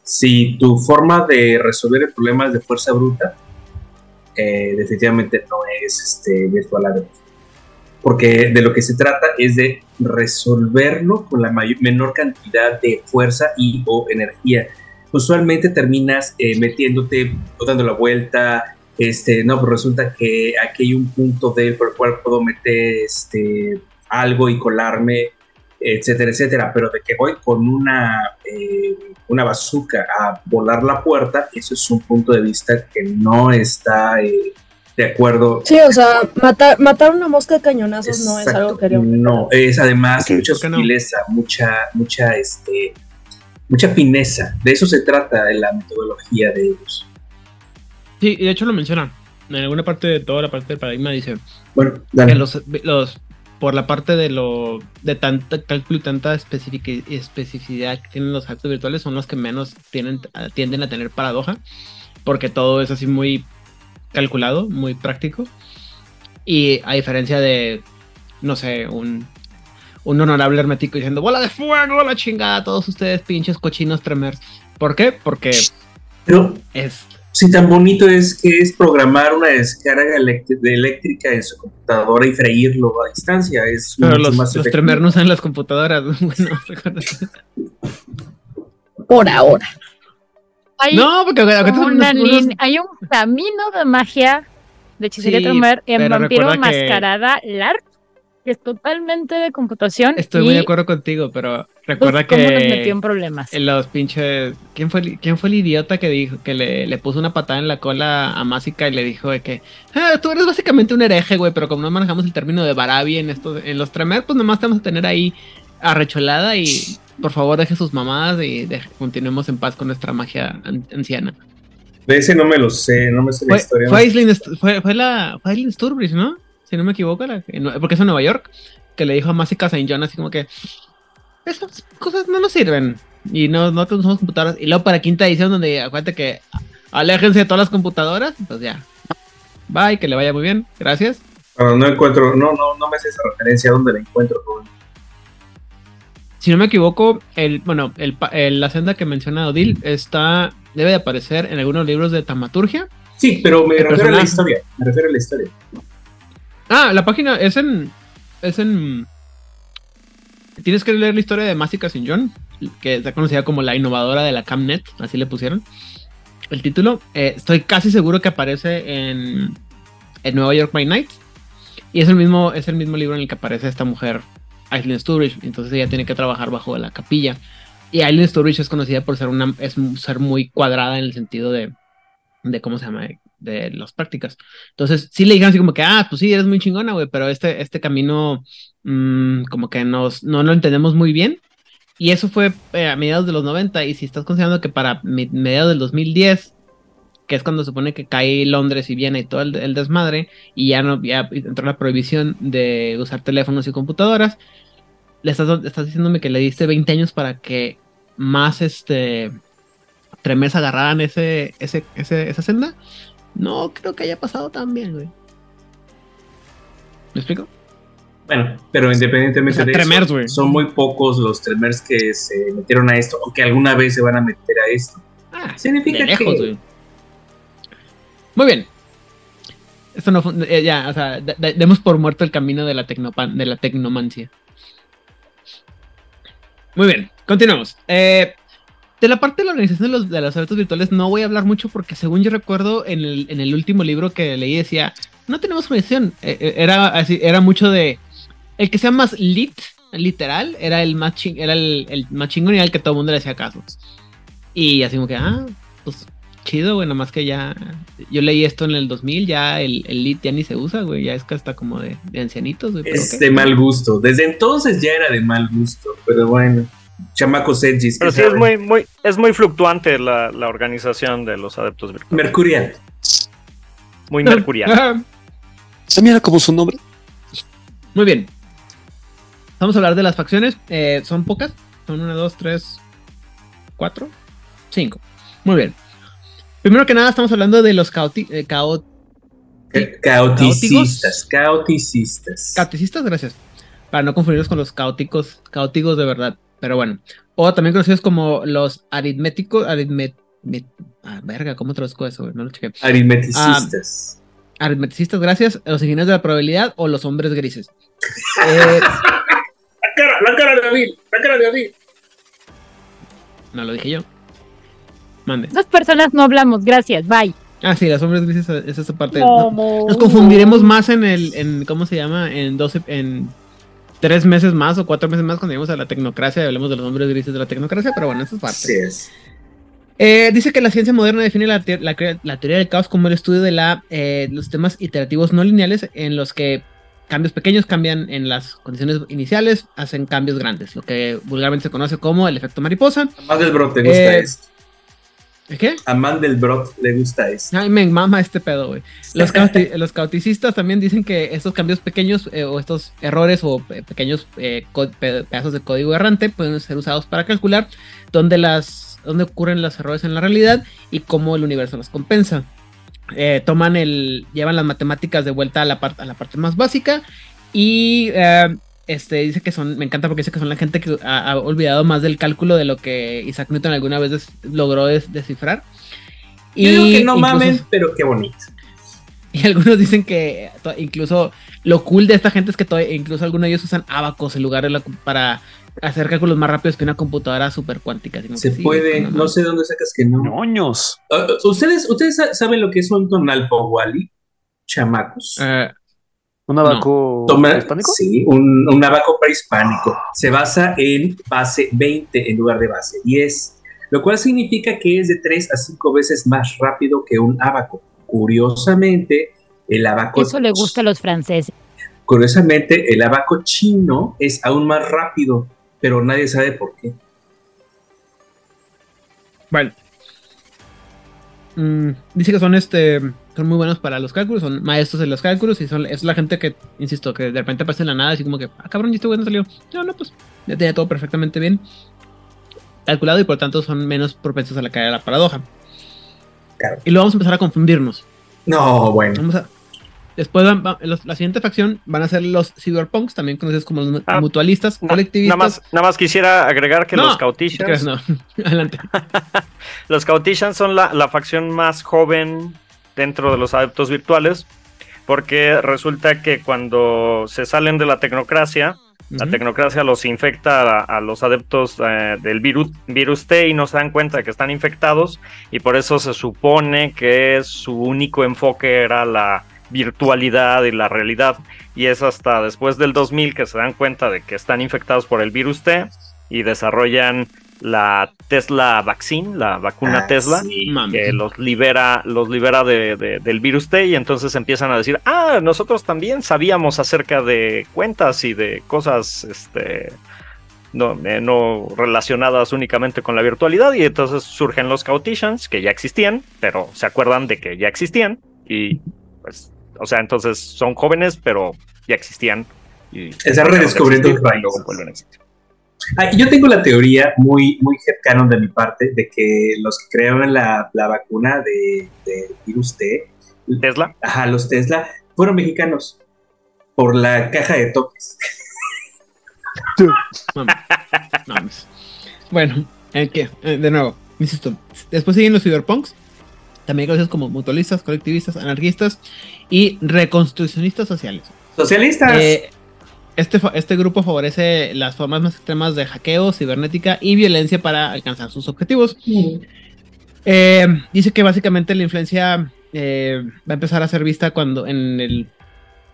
Si tu forma de resolver el problema es de fuerza bruta, eh, definitivamente no es este, virtual Porque de lo que se trata es de resolverlo con la mayor, menor cantidad de fuerza y o energía. Usualmente terminas eh, metiéndote o dando la vuelta, este, no, pues resulta que aquí hay un punto de por el cual puedo meter este, algo y colarme, etcétera, etcétera, pero de que voy con una, eh, una bazooka a volar la puerta, eso es un punto de vista que no está eh, de acuerdo. Sí, o sea, matar, matar una mosca de cañonazos no es algo que No, es además mucha sutileza, mucha, mucha, este, mucha fineza. De eso se trata la metodología de ellos. Sí, de hecho lo mencionan. En alguna parte de toda la parte del paradigma dice bueno, que los, los, por la parte de lo de tanta cálculo y tanta especificidad que tienen los actos virtuales son los que menos tienen, tienden a tener paradoja, porque todo es así muy calculado, muy práctico. Y a diferencia de, no sé, un, un honorable hermético diciendo, bola de fuego, la chingada, todos ustedes pinches cochinos tremers. ¿Por qué? Porque es si tan bonito es que es programar una descarga eléctrica en su computadora y freírlo a distancia. Es Pero los, más los tremer no usan las computadoras. Por ahora. Hay no, porque hay un camino de magia de hechicería Tremer en Vampiro Mascarada LARP es totalmente de computación. Estoy muy de acuerdo contigo, pero recuerda que. ¿Cómo nos metió en problemas? En los pinches. ¿Quién fue, ¿Quién fue el idiota que dijo que le, puso una patada en la cola a Másica y le dijo de que ah, tú eres básicamente un hereje, güey, pero como no manejamos el término de Barabi en, estos, en los Tremer, pues nomás te vamos a tener ahí arrecholada y por favor deje sus mamadas y continuemos en paz con nuestra magia anciana. De ese no me lo sé, no me sé la historia. Fue, fue, la, fue Aislinn Sturbridge, ¿no? Si no me equivoco, porque es en Nueva York, que le dijo a Másica Saint John así como que esas cosas no nos sirven y no, no tenemos computadoras. Y luego para quinta edición, donde acuérdate que aléjense de todas las computadoras, pues ya. Bye, que le vaya muy bien. Gracias. no encuentro, no, no, no me sé esa referencia, ¿dónde la encuentro? Si no me equivoco, el, bueno, el, la senda que menciona Odil está, debe de aparecer en algunos libros de tamaturgia. Sí, pero me refiero a la historia, me refiero a la historia. Ah, la página es en. Es en. Tienes que leer la historia de Másica Sin John, que está conocida como la innovadora de la Camnet, así le pusieron el título. Eh, estoy casi seguro que aparece en, en Nueva York by Night. Y es el mismo, es el mismo libro en el que aparece esta mujer, Aislinn Sturbridge. Entonces ella tiene que trabajar bajo la capilla. Y Aislinn Sturbridge es conocida por ser una, es ser muy cuadrada en el sentido de, de cómo se llama, de las prácticas. Entonces, sí le dijeron así como que, ah, pues sí, eres muy chingona, güey, pero este, este camino, mm, como que nos, no lo entendemos muy bien. Y eso fue eh, a mediados de los 90. Y si estás considerando que para mediados del 2010, que es cuando se supone que cae Londres y viene y todo el, desmadre, y ya no ya entró la prohibición de usar teléfonos y computadoras, le estás, estás diciéndome que le diste 20 años para que más este Tremers agarraran ese, ese, esa senda. No creo que haya pasado tan bien, güey. ¿Me explico? Bueno, pero independientemente de eso, son muy pocos los Tremers que se metieron a esto o que alguna vez se van a meter a esto. Ah, Significa que... Muy bien. Esto no eh, ya, o sea, demos por muerto el camino de la tecnopan de la tecnomancia. Muy bien, continuamos. Eh, de la parte de la organización de los, de eventos virtuales no voy a hablar mucho porque según yo recuerdo en el, en el último libro que leí decía, no tenemos organización. Eh, era, así, era mucho de el que sea más lit, literal, era el más, era el, más chingón y era el que todo el mundo le hacía caso. Y así como que, ah, pues chido, güey, nada más que ya. Yo leí esto en el 2000, ya el, el lit ya ni se usa, güey, ya es que hasta como de, ancianitos, güey. Es de mal gusto. Desde entonces ya era de mal gusto, pero bueno. Chamaco Sergis. Pero sí, es muy, muy, es muy fluctuante la, la organización de los adeptos virtuales. Mercurial. Muy mercurial. ¿Se mira como su nombre? Muy bien. Vamos a hablar de las facciones. Eh, son pocas. Son una, dos, tres, cuatro, cinco. Muy bien. Primero que nada, estamos hablando de los caoti eh, caoticistas. Caoticistas. Caoticistas, gracias. Para no confundirlos con los caóticos, caóticos de verdad. Pero bueno. O también conocidos como los aritméticos. Aritmet, ah, verga, ¿cómo traduzco eso? No lo chequé. Aritmeticistas. Ah, aritmeticistas, gracias. Los ingenieros de la probabilidad o los hombres grises. eh, la cara de David, la cara de David. No lo dije yo. Mande. Dos personas no hablamos, gracias, bye. Ah, sí, las hombres grises es esa parte. Nos confundiremos más en el, en, ¿cómo se llama? En 12, en tres meses más o cuatro meses más cuando lleguemos a la tecnocracia y hablemos de los hombres grises de la tecnocracia, pero bueno, esa es parte. Sí es. Eh, dice que la ciencia moderna define la, teoría del caos como el estudio de la, eh, los sistemas iterativos no lineales en los que cambios pequeños cambian en las condiciones iniciales, hacen cambios grandes, lo que vulgarmente se conoce como el efecto mariposa. A Mandelbrot le gusta eh, esto. ¿Qué? A Mandelbrot le gusta esto. Ay, me mama este pedo, güey. Los, los cauticistas también dicen que estos cambios pequeños eh, o estos errores o eh, pequeños pedazos de código errante pueden ser usados para calcular dónde, las, dónde ocurren los errores en la realidad y cómo el universo los compensa. Eh, toman el, llevan las matemáticas de vuelta a la, parte a la parte más básica y eh, este, dice que son, me encanta porque dice que son la gente que ha, olvidado más del cálculo de lo que Isaac Newton alguna vez logró descifrar. y digo que no mames, pero qué bonito. Y algunos dicen que incluso lo cool de esta gente es que incluso algunos de ellos usan abacos en lugar de para hacer cálculos más rápidos que una computadora super cuántica. Se puede, no, sé dónde sacas que no. Noños. Ah, ¿ustedes, ¿Ustedes saben lo que es un tonalpo wally? Chamacos. Eh, ¿Un abaco prehispánico? Sí, un, un abaco prehispánico. Se basa en base 20 en lugar de base 10, lo cual significa que es de 3 a 5 veces más rápido que un abaco. Curiosamente, el abaco... Eso le gusta a los franceses. Curiosamente, el abaco chino es aún más rápido pero nadie sabe por qué. Bueno. Mm, dice que son este son muy buenos para los cálculos, son maestros de los cálculos y son, es la gente que, insisto, que de repente pasa en la nada, así como que, ah, cabrón, ¿y este güey no salió? No, no, pues ya tenía todo perfectamente bien calculado y por tanto son menos propensos a la caída de la paradoja. Y luego vamos a empezar a confundirnos. No, bueno. Vamos a, Después la siguiente facción van a ser los cyberpunks, también conocidos como los ah, mutualistas, colectivistas. Nada más, nada más quisiera agregar que los cauticians. No, adelante. los cauticians son la, facción más joven dentro de los adeptos virtuales, porque resulta que cuando se salen de la tecnocracia, la tecnocracia los infecta a, los adeptos eh, del virus, virus T y no se dan cuenta de que están infectados y por eso se supone que su único enfoque era la virtualidad y la realidad. Y es hasta después del 2000 que se dan cuenta de que están infectados por el virus T y desarrollan la Tesla Vaccine, la vacuna ah, Tesla, que los libera, los libera de, del virus T y entonces empiezan a decir, ah, nosotros también sabíamos acerca de cuentas y de cosas este, no, eh, no, relacionadas únicamente con la virtualidad y entonces surgen los Cauticians que ya existían, pero se acuerdan de que ya existían y pues, o sea, entonces son jóvenes, pero ya existían. Y, Está redescubriendo el país. Ah, yo tengo la teoría muy, muy cercana de mi parte de que los que crearon la, la vacuna de, de virus T, Tesla, ajá, los Tesla, fueron mexicanos por la caja de toques. bueno, ¿qué? Eh, de nuevo, insisto, después siguen los cyberpunks, también conocidos como mutualistas, colectivistas, anarquistas y reconstruccionistas sociales. Socialistas. Eh, este, este grupo favorece las formas más extremas de hackeo, cibernética y violencia para alcanzar sus objetivos. Eh, dice que básicamente la influencia eh, va a empezar a ser vista cuando en el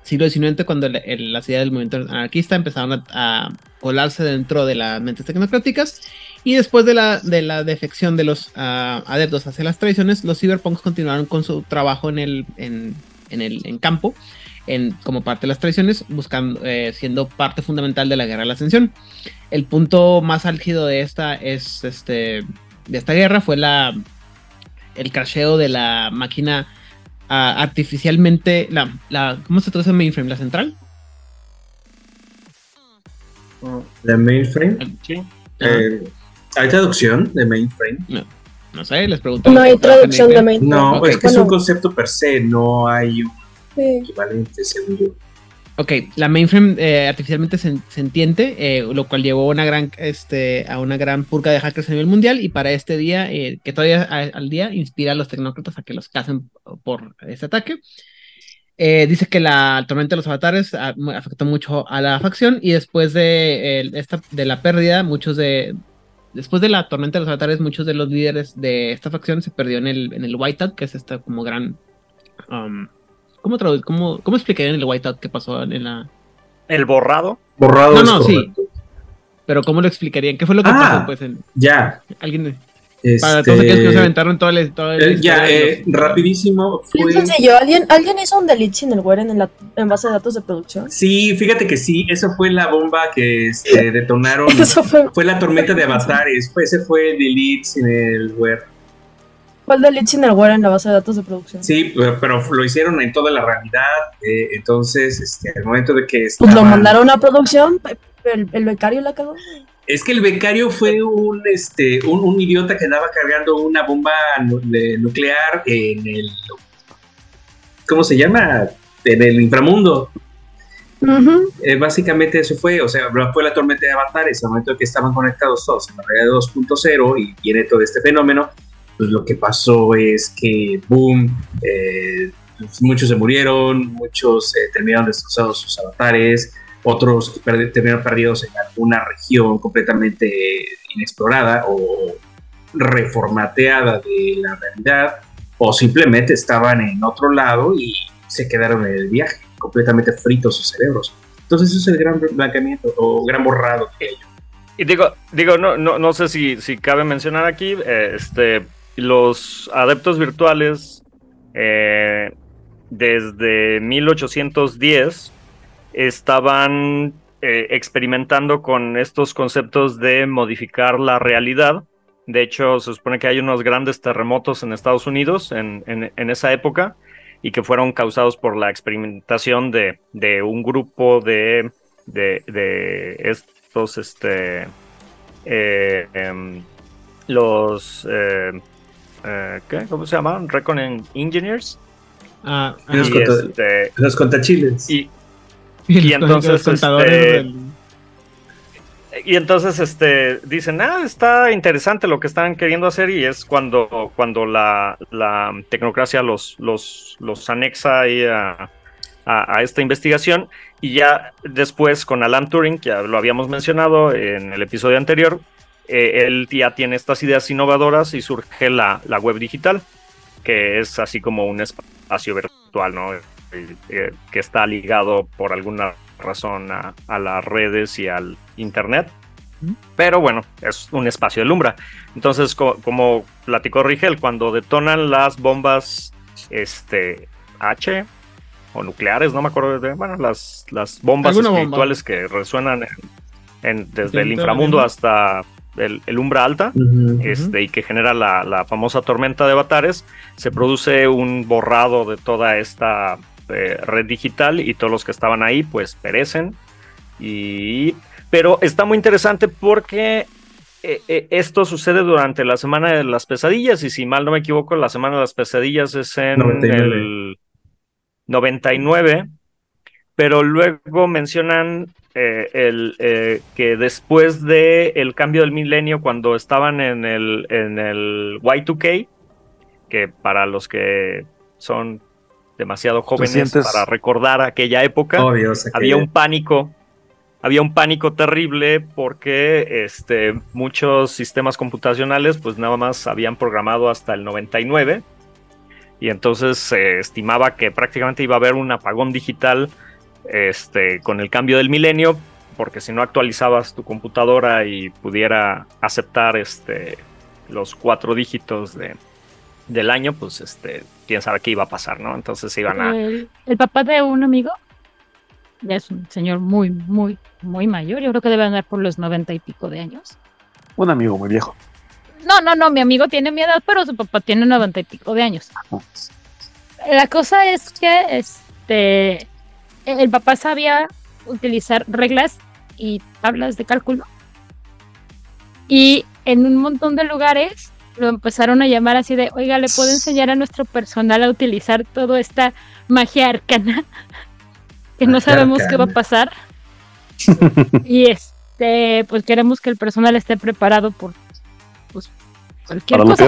siglo XIX, cuando las ideas del movimiento anarquista empezaron a, colarse dentro de las mentes tecnocráticas. Y después de la, de la defección de los uh, adeptos hacia las tradiciones, los cyberpunks continuaron con su trabajo en el, en, en el en campo como parte de las tradiciones, buscando, eh, siendo parte fundamental de la guerra de la ascensión. El punto más álgido de esta es este de esta guerra fue la el crasheo de la máquina ah, artificialmente la, la ¿cómo se traduce mainframe? ¿La central? ¿La mainframe? Sí. Eh, ¿Hay traducción de mainframe? No. No sé, les pregunto. No hay traducción de mainframe. No, es que es un concepto per se, no hay un equivalente, según yo. Ok, la mainframe eh, artificialmente sentiente, eh, lo cual llevó una gran, este, a una gran purga de hackers a nivel mundial y para este día, eh, que todavía al día inspira a los tecnócratas a que los casen por este ataque. dice que la tormenta de los avatares afectó mucho a la facción y después de, esta, de la pérdida, muchos de, después de la tormenta de los avatares, muchos de los líderes de esta facción se perdió en el, en el White que es esta como gran... Um, ¿Cómo, cómo, cómo explicarían el whiteout que pasó en la. ¿El borrado? Borrado. No, no, sí. Pero ¿cómo lo explicarían? ¿Qué fue lo que ah, pasó? Pues, en, ya. Alguien. Para todos aquellos que se aventaron toda la, toda eh, Ya, eh, rapidísimo. Fue... sencillo. ¿Alguien, ¿Alguien hizo un delete sin el Weren en, la, en base de datos de producción? Sí, fíjate que sí. Esa fue la bomba que este, detonaron. fue... fue... la tormenta de avatares. Fue, ese fue el delete sin el Where. ¿Cuál de Ware en la base de datos de producción? Sí, pero, lo hicieron en toda la realidad. Eh, entonces, este, al momento de que. Pues lo mandaron a producción, el, el, becario la cagó. Es que el becario fue un, este, un, idiota que andaba cargando una bomba nuclear en el. ¿Cómo se llama? En el inframundo. Eh, básicamente eso fue, o sea, fue la tormenta de avatares, al momento de que estaban conectados todos en la realidad 2.0 y viene todo este fenómeno, pues lo que pasó es que, boom, eh, muchos se murieron, muchos eh, terminaron destrozados sus avatares, otros terminaron perdidos en alguna región completamente inexplorada o reformateada de la realidad, o simplemente estaban en otro lado y se quedaron en el viaje, completamente fritos sus cerebros. Entonces eso es el gran blanqueamiento o gran borrado de ello. Y digo, digo no, no, no sé si, si cabe mencionar aquí, eh, este, los adeptos virtuales eh, desde 1810 estaban eh, experimentando con estos conceptos de modificar la realidad. De hecho, se supone que hay unos grandes terremotos en Estados Unidos en, esa época y que fueron causados por la experimentación de, un grupo de, de, estos, este, eh, em, los eh, ¿qué? ¿Cómo se llaman? Reckoning Engineers. Ah, los, este, los contachiles. Y, y entonces. Este, y entonces este, dicen, ah, está interesante lo que están queriendo hacer y es cuando, cuando la, la tecnocracia los, los, los anexa ahí a, a, esta investigación y ya después con Alan Turing, que ya lo habíamos mencionado en el episodio anterior, eh, él ya tiene estas ideas innovadoras y surge la, web digital, que es así como un espacio virtual, ¿no? Eh, eh, que está ligado por alguna razón a, las redes y al internet. Pero bueno, es un espacio de lumbra. Entonces, como platicó Rigel, cuando detonan las bombas este, H o nucleares, no me acuerdo de, bueno, las, las bombas espirituales que resuenan desde el inframundo hasta el, Umbra Alta, este, y que genera la, famosa tormenta de avatares, se produce un borrado de toda esta eh, red digital y todos los que estaban ahí pues perecen. Y, pero está muy interesante porque eh, eh, esto sucede durante la semana de las pesadillas y si mal no me equivoco, la semana de las pesadillas es en el 99 pero luego mencionan eh, el, eh, que después del el cambio del milenio, cuando estaban en el, en el Y2K, que para los que son demasiado jóvenes para recordar aquella época, había un pánico, había un pánico terrible porque este, muchos sistemas computacionales pues nada más habían programado hasta el 99 y entonces se estimaba que prácticamente iba a haber un apagón digital este, con el cambio del milenio, porque si no actualizabas tu computadora y pudiera aceptar este, los cuatro dígitos de, del año, pues este, quién sabe qué iba a pasar, ¿no? Entonces iban a... El, papá de un amigo, ya es un señor muy, muy, muy mayor, yo creo que debe andar por los noventa y pico de años. Un amigo muy viejo. No, no, no, mi amigo tiene mi edad, pero su papá tiene noventa y pico de años. La cosa es que este el papá sabía utilizar reglas y tablas de cálculo. Y en un montón de lugares lo empezaron a llamar así de, oiga, ¿le puedo enseñar a nuestro personal a utilizar toda esta magia arcana? que no sabemos qué va a pasar. y este, pues queremos que el personal esté preparado por pues, cualquier cosa.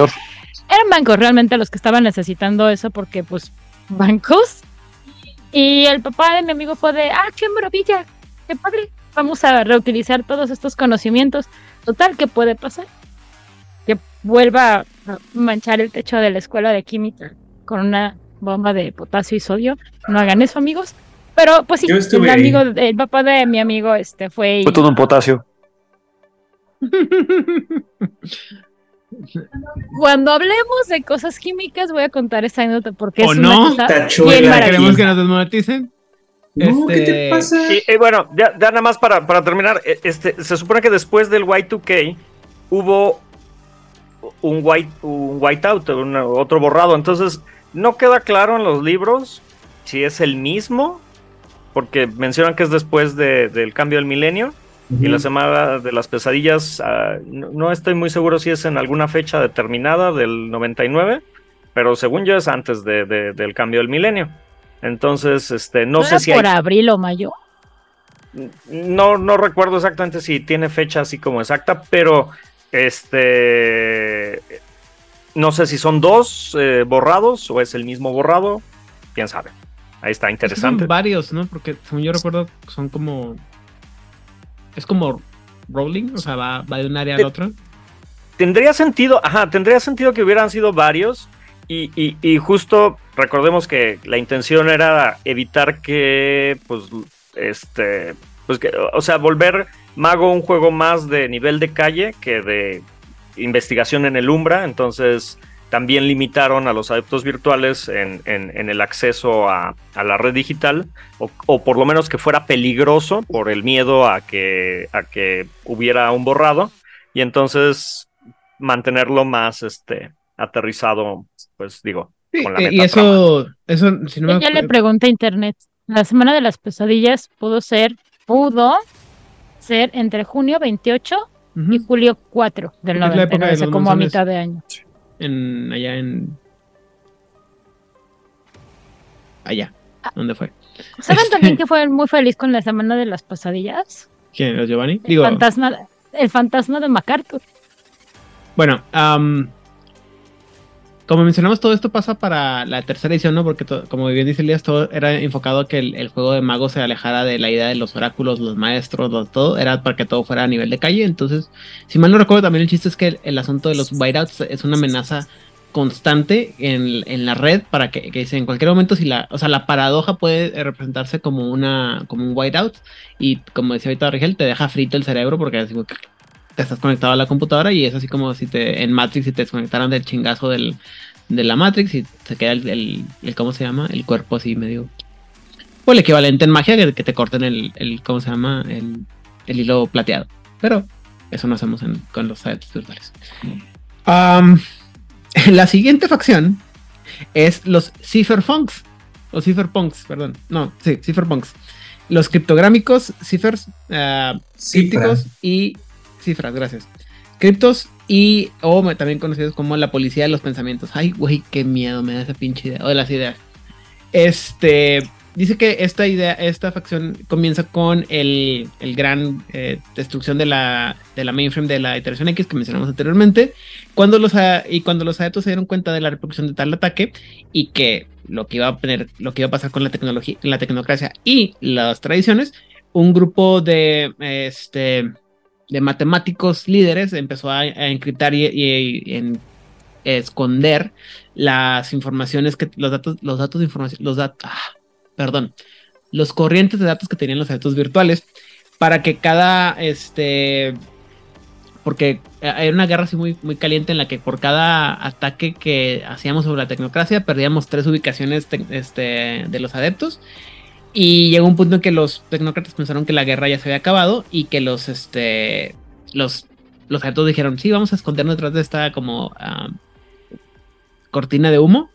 Eran bancos realmente los que estaban necesitando eso porque pues bancos y el papá de mi amigo fue de, ah, qué maravilla, qué padre, vamos a reutilizar todos estos conocimientos. Total, ¿qué puede pasar? Que vuelva a manchar el techo de la escuela de química con una bomba de potasio y sodio. No hagan eso, amigos. Pero pues sí, el amigo, el papá de mi amigo este fue. Fue todo un potasio. Cuando hablemos de cosas químicas, voy a contar esta anécdota porque es no? una ¿Queremos que nos desmoneticen? No, ¿qué te este, pasa? Y, bueno, ya, nada más para, para terminar, e, este, se supone que después del Y2K hubo un white un whiteout, otro borrado, entonces no queda claro en los libros si es el mismo, porque mencionan que es después del cambio del milenio, y la semana de las pesadillas, ah, no, estoy muy seguro si es en alguna fecha determinada del 99, pero según yo es antes de, del cambio del milenio. Entonces, este, no, sé si por abril o mayo. No, no recuerdo exactamente si tiene fecha así como exacta, pero este, no sé si son dos eh, borrados o es el mismo borrado, quién sabe. Ahí está interesante. son varios, ¿no? Porque según yo recuerdo, son como es como rolling, o sea, va, de un área al otro. Tendría sentido, ajá, tendría sentido que hubieran sido varios. Y, justo recordemos que la intención era evitar que, pues, este, pues que, o sea, volver Mago un juego más de nivel de calle que de investigación en el Umbra. Entonces, también limitaron a los adeptos virtuales en, el acceso a, la red digital, o, por lo menos que fuera peligroso por el miedo a que, a que hubiera un borrado, y entonces mantenerlo más este, aterrizado, pues digo, con la Y eso, eso si no Ya le pregunté a internet, la semana de las pesadillas pudo ser, pudo ser entre junio 28 y julio 4 del 99, como a mitad de año en allá en allá. Ah. ¿Dónde fue? ¿Saben también que fue muy feliz con la semana de las pasadillas? ¿Quién? ¿Los Giovanni? El, fantasma, el fantasma de MacArthur. Bueno, como mencionamos, todo esto pasa para la tercera edición, ¿no? Porque, como bien dice Elías, todo era enfocado a que el, juego de mago se alejara de la idea de los oráculos, los maestros, todo. Era para que todo fuera a nivel de calle. Entonces, si mal no recuerdo, también el chiste es que el, asunto de los whiteouts es una amenaza constante en, la red para que, que en cualquier momento si la o sea la paradoja puede representarse como una como un whiteout y como decía ahorita Rigel te deja frito el cerebro porque así, te estás conectado a la computadora y es así como si te en Matrix si te desconectaran del chingazo del, de la Matrix y se queda el, el, ¿cómo se llama? El cuerpo así medio... O el equivalente en magia que, que te corten el, el, ¿cómo se llama? El, el hilo plateado. Pero eso no hacemos con los adeptos virtuales. la siguiente facción es los Cypherpunks. O Cypherpunks, perdón. No, sí, Cypherpunks. Los criptográmicos, ciphers, uh, crípticos y cifras, gracias. Criptos y, o también conocidos como la policía de los pensamientos. Ay, güey, qué miedo me da esa pinche idea. O de las ideas. Este, dice que esta idea, esta facción comienza con el, el gran eh, destrucción de la, de la mainframe de la iteración X que mencionamos anteriormente. Cuando los, y cuando los adeptos se dieron cuenta de la repercusión de tal ataque y que lo que iba a tener, lo que iba a pasar con la tecnología, la tecnocracia y las tradiciones, un grupo de este de matemáticos líderes empezó a, encriptar y, en esconder las informaciones que los datos los datos de información los datos ah, perdón los corrientes de datos que tenían los datos virtuales para que cada este porque hay una guerra así muy, muy caliente en la que por cada ataque que hacíamos sobre la tecnocracia perdíamos tres ubicaciones este, de los adeptos y llegó un punto en que los tecnócratas pensaron que la guerra ya se había acabado y que los, este, los, los adeptos dijeron, sí, vamos a escondernos detrás de esta como cortina de humo.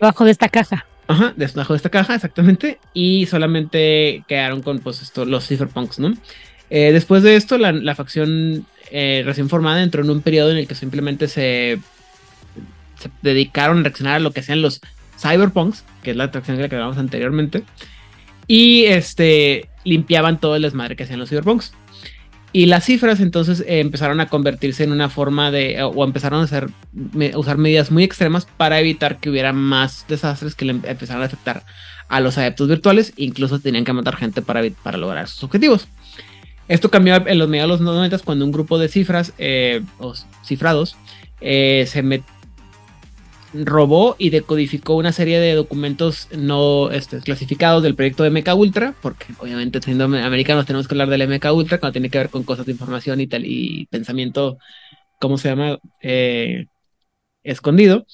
Debajo de esta caja. Ajá, debajo de esta caja, exactamente. Y solamente quedaron con pues esto, los cypherpunks, ¿no? Eh, después de esto, la, facción eh, recién formada entró en un periodo en el que simplemente se, se dedicaron a reaccionar a lo que hacían los cyberpunks, que es la atracción que hablamos anteriormente. Y este, limpiaban todo el desmadre que hacían los cyberpunks. Y las cifras entonces eh, empezaron a convertirse en una forma de, o empezaron a, usar medidas muy extremas para evitar que hubiera más desastres que le empezaran a afectar a los adeptos virtuales. Incluso tenían que matar gente para, para lograr sus objetivos. Esto cambió en los mediados de los 90 cuando un grupo de cifras eh, o cifrados eh, se, met, robó y decodificó una serie de documentos no este, clasificados del proyecto de MK Ultra, porque obviamente siendo americanos tenemos que hablar del MK Ultra cuando tiene que ver con cosas de información y tal y pensamiento, ¿cómo se llama? Eh, escondido.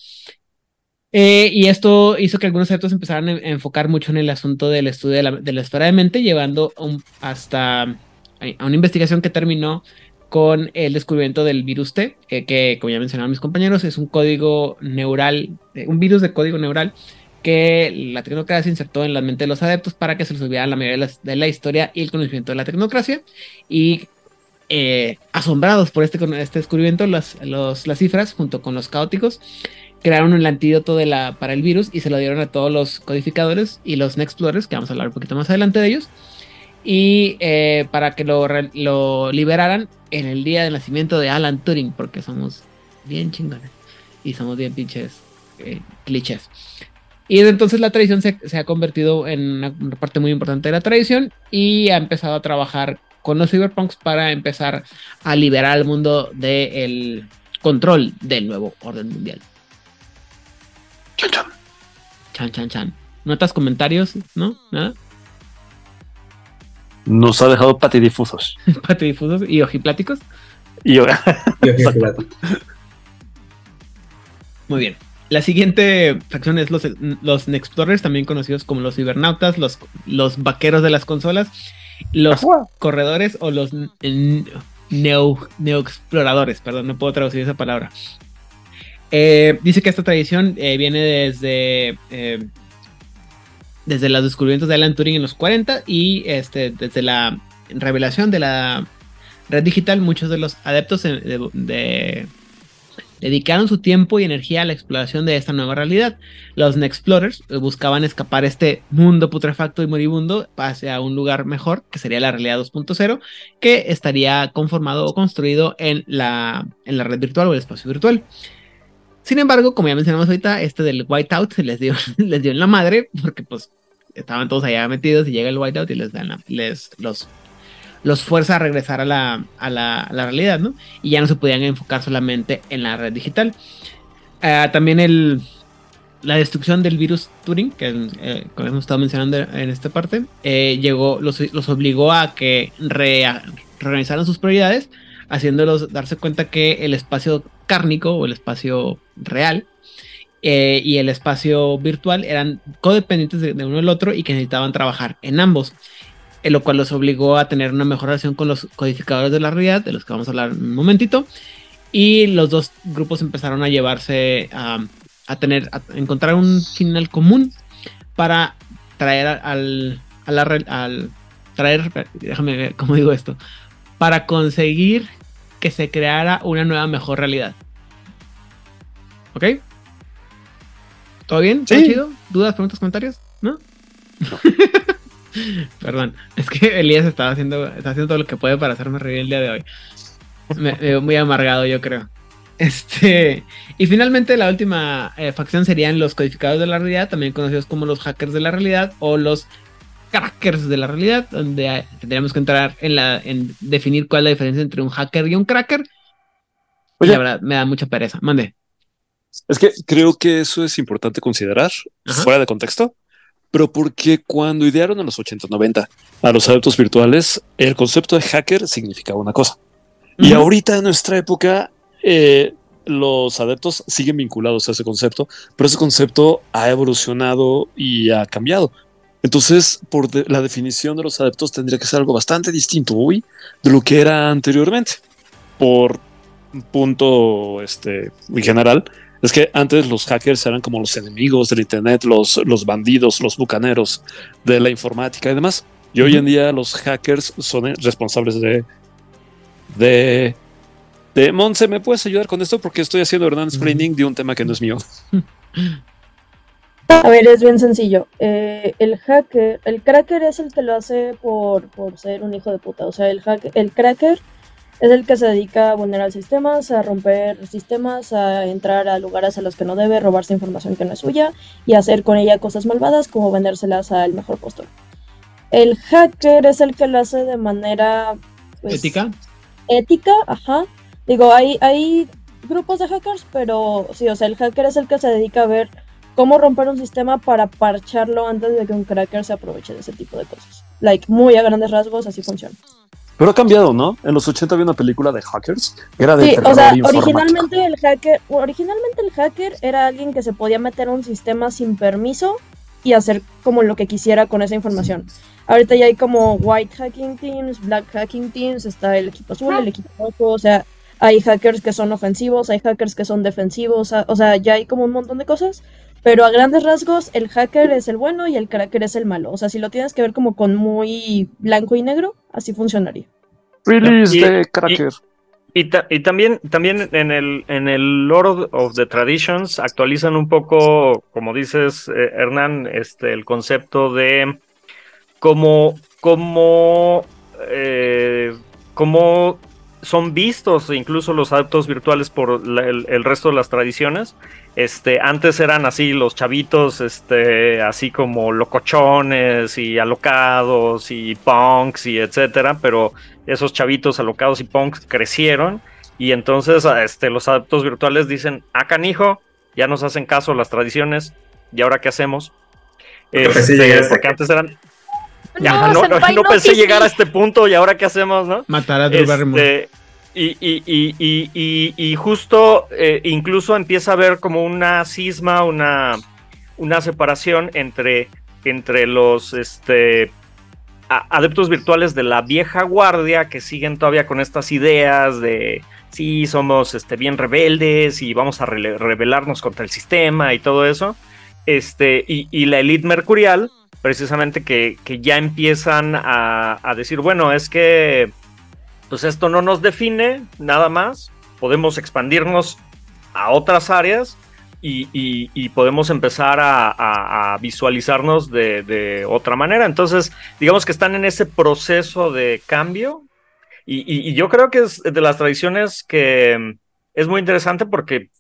Eh, y esto hizo que algunos adeptos empezaran a enfocar mucho en el asunto del estudio de la, de esfera de mente, llevando hasta a una investigación que terminó con el descubrimiento del virus T, que, como ya mencionaron mis compañeros, es un código neural, eh, un virus de código neural que la tecnocracia insertó en la mente de los adeptos para que se les olvidara la mayoría de la, historia y el conocimiento de la tecnocracia. Y eh, asombrados por este, este descubrimiento, las, las cifras, junto con los caóticos, crearon el antídoto de la, para el virus y se lo dieron a todos los codificadores y los Nexplorers, que vamos a hablar un poquito más adelante de ellos y eh, para que lo, lo, liberaran en el día del nacimiento de Alan Turing, porque somos bien chingones y somos bien pinches eh, clichés. Y desde entonces la tradición se, se, ha convertido en una parte muy importante de la tradición y ha empezado a trabajar con los cyberpunks para empezar a liberar al mundo del control del nuevo orden mundial. Chan chan. Chan chan chan. ¿Notas comentarios? ¿No? ¿Nada? Nos ha dejado patidifusos. patidifusos y ojipláticos. Y, Muy bien. La siguiente facción es los, los Nexplorers, también conocidos como los cibernautas, los, los vaqueros de las consolas, los corredores o los neo, neoexploradores, perdón, no puedo traducir esa palabra. Eh, dice que esta tradición eh, viene desde eh, desde los descubrimientos de Alan Turing en los 40 y este, desde la revelación de la red digital, muchos de los adeptos dedicaron su tiempo y energía a la exploración de esta nueva realidad. Los Nexplorers buscaban escapar este mundo putrefacto y moribundo hacia un lugar mejor, que sería la realidad 2.0, que estaría conformado o construido en la, en la red virtual o el espacio virtual. Sin embargo, como ya mencionamos ahorita, este del whiteout les dio, les dio en la madre, porque pues estaban todos allá metidos y llega el whiteout y les dan les los los fuerza a regresar a la, a la, realidad, ¿no? Y ya no se podían enfocar solamente en la red digital. Ah, también el, la destrucción del virus Turing, que eh, hemos estado mencionando en esta parte, eh, llegó, los, los, obligó a que reorganizaran sus prioridades, haciéndolos darse cuenta que el espacio cárnico o el espacio real eh, y el espacio virtual eran codependientes de, uno del otro y que necesitaban trabajar en ambos. en lo cual los obligó a tener una mejor relación con los codificadores de la realidad, de los que vamos a hablar en un momentito. Y los dos grupos empezaron a llevarse a, tener, a encontrar un final común para traer al, a la, al traer, déjame ver cómo digo esto, para conseguir que se creara una nueva mejor realidad. ¿Ok? ¿Todo bien? ¿Todo chido? ¿Dudas, preguntas, comentarios? ¿No? Perdón, es que Elías estaba haciendo, está haciendo todo lo que puede para hacerme reír el día de hoy. Me, veo muy amargado, yo creo. Este, y finalmente la última eh, facción serían los codificadores de la realidad, también conocidos como los hackers de la realidad o los crackers de la realidad, donde tendríamos que entrar en, la, en definir cuál es la diferencia entre un hacker y un cracker. Oye, la verdad, me da mucha pereza. Mande. Es que creo que eso es importante considerar, fuera de contexto, pero porque cuando idearon en los 80, 90 a los adeptos virtuales, el concepto de hacker significaba una cosa. Y ahorita en nuestra época, eh, los adeptos siguen vinculados a ese concepto, pero ese concepto ha evolucionado y ha cambiado. Entonces, por la definición de los adeptos tendría que ser algo bastante distinto hoy de lo que era anteriormente. Por un punto este, muy general, es que antes los hackers eran como los enemigos del Internet, los, los bandidos, los bucaneros de la informática y demás. Y hoy en día los hackers son responsables de... de de Monse, ¿me puedes ayudar con esto? Porque estoy haciendo Hernán explaining de un tema que no es mío. A ver, es bien sencillo. Eh, el hacker, el cracker es el que lo hace por, por ser un hijo de puta. O sea, el, hacker, el cracker es el que se dedica a vulnerar sistemas, a romper sistemas, a entrar a lugares a los que no debe, robarse información que no es suya y hacer con ella cosas malvadas como vendérselas al mejor postor. El hacker es el que lo hace de manera... Pues, ¿Ética? Ética, ajá. Digo, hay, hay grupos de hackers, pero sí, o sea, el hacker es el que se dedica a ver cómo romper un sistema para parcharlo antes de que un cracker se aproveche de ese tipo de cosas. Like, muy a grandes rasgos, así funciona. Pero ha cambiado, ¿no? En los 80 había una película de hackers. Era de sí, o sea, originalmente el hacker, originalmente el hacker era alguien que se podía meter a un sistema sin permiso y hacer como lo que quisiera con esa información. Ahorita ya hay como white hacking teams, black hacking teams, está el equipo azul, el equipo rojo, o sea, hay hackers que son ofensivos, hay hackers que son defensivos, o sea, ya hay como un montón de cosas. Pero a grandes rasgos, el hacker es el bueno y el cracker es el malo. O sea, si lo tienes que ver como con muy blanco y negro, así funcionaría. Release de cracker. Y, también, también en el, en el Lord of the Traditions actualizan un poco, como dices, eh, Hernán, este, el concepto de cómo, cómo, eh, cómo son vistos incluso los adeptos virtuales por el, resto de las tradiciones. Este, antes eran así los chavitos, este, así como locochones y alocados y punks y etcétera, pero esos chavitos alocados y punks crecieron y entonces este, los adeptos virtuales dicen, ah canijo, ya nos hacen caso las tradiciones y ahora qué hacemos. Este, porque antes eran, ya, no, no, pensé llegar a este punto y ahora qué hacemos, ¿no? Matar a Drew este, Y, y, y, y, justo eh, incluso empieza a haber como una cisma, una, una separación entre, entre los este, adeptos virtuales de la vieja guardia que siguen todavía con estas ideas de sí, somos este, bien rebeldes y vamos a rebelarnos contra el sistema y todo eso. Este, y, la élite mercurial precisamente que, ya empiezan a, decir, bueno, es que pues esto no nos define nada más, podemos expandirnos a otras áreas y, podemos empezar a, visualizarnos de, otra manera. Entonces, digamos que están en ese proceso de cambio y, yo creo que es de las tradiciones que es muy interesante porque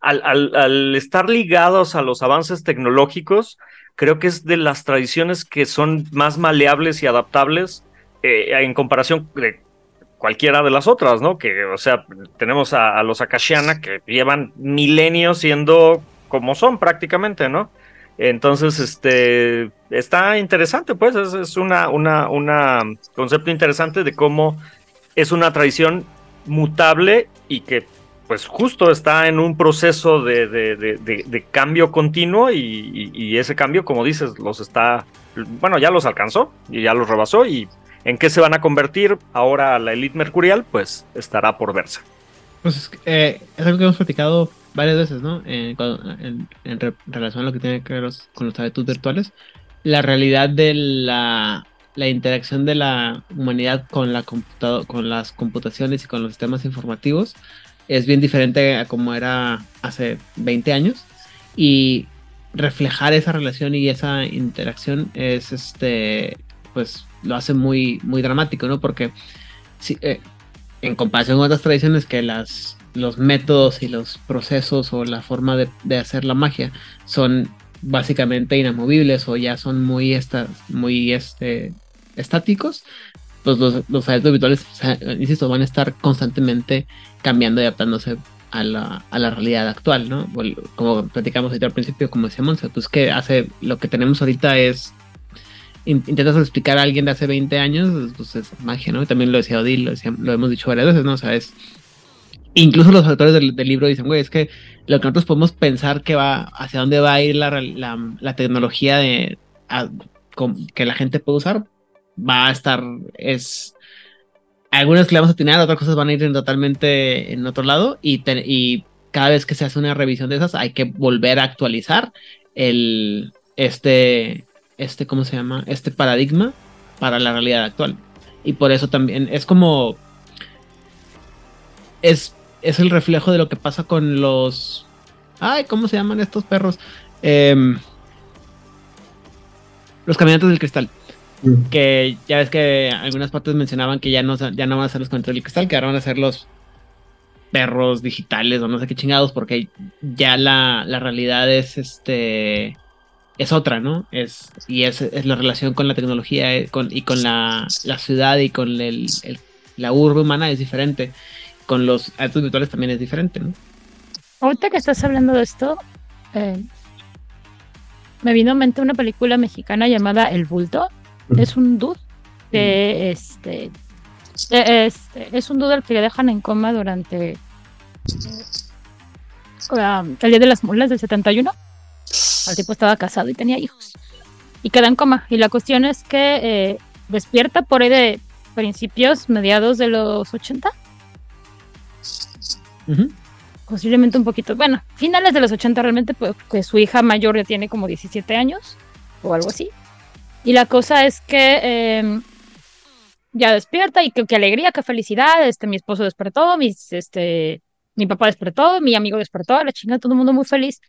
al estar ligados a los avances tecnológicos, creo que es de las tradiciones que son más maleables y adaptables eh, en comparación de cualquiera de las otras, ¿no? Que, o sea, tenemos a, los Akashiana que llevan milenios siendo como son prácticamente, ¿no? Entonces, este, está interesante, pues, es, es una, una, una concepto interesante de cómo es una tradición mutable y que pues justo está en un proceso de, cambio continuo y, ese cambio, como dices, los está, bueno, ya los alcanzó y ya los rebasó y en qué se van a convertir ahora la élite mercurial, pues estará por verse. Pues eh, es algo que hemos platicado varias veces, ¿no? en, relación a lo que tiene que ver con los hábitos virtuales, la realidad de la, interacción de la humanidad con, la con las computaciones y con los sistemas informativos es bien diferente a como era hace 20 años. Y reflejar esa relación y esa interacción es este pues lo hace muy muy dramático no porque eh, en comparación con otras tradiciones que las los métodos y los procesos o la forma de, hacer la magia son básicamente inamovibles o ya son muy, esta, muy este, estáticos, pues los, los habituales, insisto, van a estar constantemente cambiando y adaptándose a la, a la realidad actual, ¿no? Como platicamos ahorita al principio, como decía Monse, pues que hace, lo que tenemos ahorita es, intentas explicar a alguien de hace 20 años, pues es magia, ¿no? también lo decía Odil, lo, lo hemos dicho varias veces, ¿no? O sea, es incluso los autores del, libro dicen, güey, es que lo que nosotros podemos pensar que va, hacia dónde va a ir la, la, tecnología de, que la gente puede usar, va a estar, es, algunas que le vamos a tener, otras cosas van a ir totalmente en otro lado y, y cada vez que se hace una revisión de esas hay que volver a actualizar el, este, este, ¿cómo se llama? Este paradigma para la realidad actual. Y por eso también es como, es es el reflejo de lo que pasa con los. Ay, ¿cómo se llaman estos perros? Em, los caminantes del cristal. Que ya ves que algunas partes mencionaban que ya no, ya no van a ser los caminantes del cristal, que ahora van a ser los perros digitales o no sé qué chingados, porque ya la, realidad es este es otra, ¿no? Es, y es, la relación con la tecnología eh, y con la, ciudad y con la urbe humana es diferente con los actos virtuales también es diferente, ¿no? Ahorita que estás hablando de esto, eh, me vino a mente una película mexicana llamada El Bulto. Es un dude que este, e, este, es un dude al que le dejan en coma durante um, el día de las mulas del 71. El tipo estaba casado y tenía hijos. Y queda en coma. Y la cuestión es que eh, despierta por ahí de principios, mediados de los 80 Posiblemente un poquito, bueno, finales de los 80 realmente, pues su hija mayor ya tiene como 17 años o algo así. Y la cosa es que em, ya despierta y qué alegría, qué felicidad, este, mi esposo despertó, mis, este, mi papá despertó, mi amigo despertó, la chinga, todo el mundo muy feliz.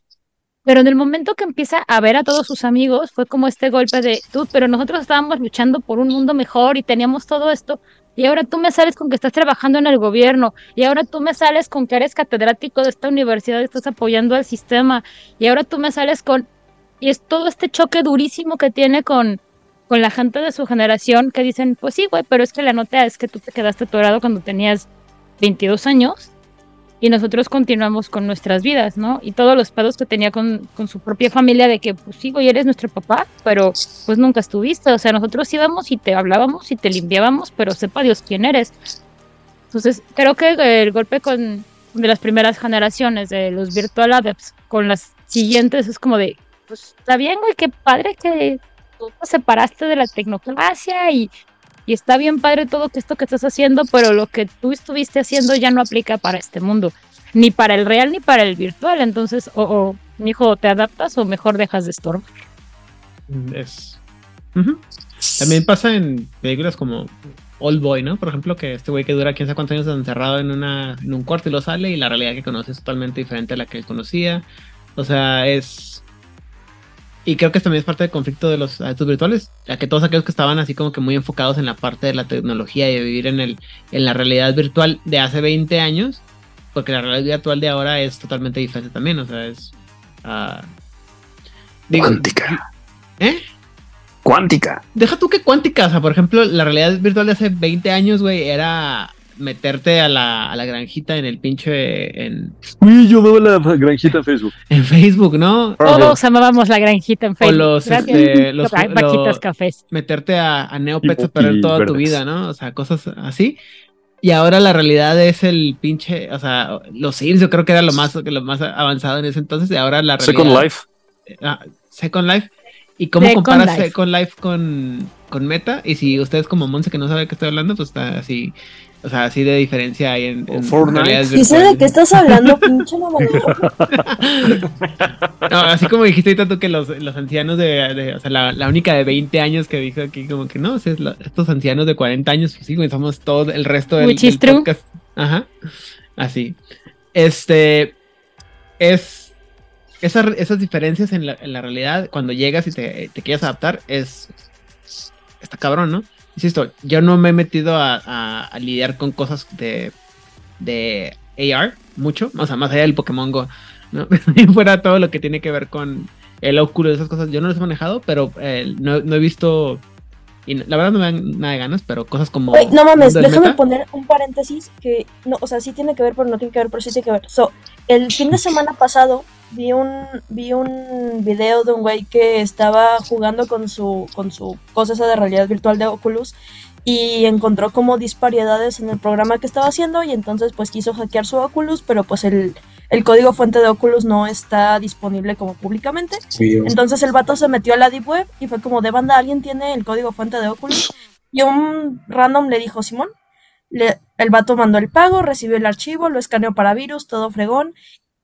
Pero en el momento que empieza a ver a todos sus amigos, fue como este golpe de, tú, pero nosotros estábamos luchando por un mundo mejor y teníamos todo esto, y ahora tú me sales con que estás trabajando en el gobierno, y ahora tú me sales con que eres catedrático de esta universidad y estás apoyando al sistema, y ahora tú me sales con... Y es todo este choque durísimo que tiene con, con la gente de su generación que dicen, pues sí, güey, pero es que la nota es que tú te quedaste atorado cuando tenías 22 años y nosotros continuamos con nuestras vidas, ¿no? Y todos los pedos que tenía con, con, su propia familia de que, pues sí, güey, eres nuestro papá, pero pues nunca estuviste, o sea, nosotros íbamos y te hablábamos y te limpiábamos, pero sepa Dios quién eres. Entonces, creo que el golpe con de las primeras generaciones de los virtual adepts con las siguientes es como de, pues está bien, güey, qué padre que tú te separaste de la tecnocracia y y está bien padre todo esto que estás haciendo, pero lo que tú estuviste haciendo ya no aplica para este mundo, ni para el real ni para el virtual. Entonces, o, hijo, te adaptas o mejor dejas de estorbar. Es. También pasa en películas como Old Boy, ¿no? Por ejemplo, que este güey que dura quién sabe cuántos años encerrado en, una, en un cuarto y lo sale y la realidad que conoce es totalmente diferente a la que él conocía. O sea, es y creo que también es parte del conflicto de los adultos virtuales, ya que todos aquellos que estaban así como que muy enfocados en la parte de la tecnología y de vivir en, el, en la realidad virtual de hace 20 años, porque la realidad virtual de ahora es totalmente diferente también, o sea, es... Uh, cuántica. ¿Eh? Cuántica. Deja tú que cuántica, o sea, por ejemplo, la realidad virtual de hace 20 años, güey, era meterte a la, a la granjita en el pinche. En... Uy, yo veo la granjita en Facebook. En Facebook, ¿no? Todos amábamos la granjita en Facebook. O los, este, los, cafés. Meterte a, a Neopets a perder toda tu vida, ¿no? O sea, cosas así. Y ahora la realidad es el pinche, o sea, los Sims yo creo que era lo más, lo más avanzado en ese entonces y ahora la realidad... Second Life. Ah, Second Life. ¿Y cómo comparas Second Life con, con Meta? Y si ustedes como Monse que no sabe de qué estoy hablando, pues está así o sea, así de diferencia hay en, en Fortnite. ¿Y sé de qué estás hablando, pinche no, así como dijiste ahorita tú que los, los ancianos de, o sea, la, la, única de 20 años que dijo aquí como que no, estos ancianos de 40 años, pues sí, somos todo el resto del, del podcast. Ajá. Así. Este es esas, esas diferencias en la, en la realidad cuando llegas y te, te quieres adaptar es está cabrón, ¿no? Insisto, yo no me he metido a, lidiar con cosas de, de AR mucho, o sea, más allá del Pokémon Go, ¿no? fuera todo lo que tiene que ver con el óculo y esas cosas, yo no los he manejado, pero eh, no, he visto, y la verdad no me dan nada de ganas, pero cosas como... no mames, déjame poner un paréntesis que, no, o sea, sí tiene que ver, pero no tiene que ver, pero sí tiene que ver. So, el fin de semana pasado vi un, vi un video de un güey que estaba jugando con su, con su cosa esa de realidad virtual de Oculus y encontró como disparidades en el programa que estaba haciendo y entonces pues quiso hackear su Oculus, pero pues el, el código fuente de Oculus no está disponible como públicamente. entonces el vato se metió a la Deep Web y fue como de banda, ¿alguien tiene el código fuente de Oculus? Y un random le dijo, Simón, el vato mandó el pago, recibió el archivo, lo escaneó para virus, todo fregón,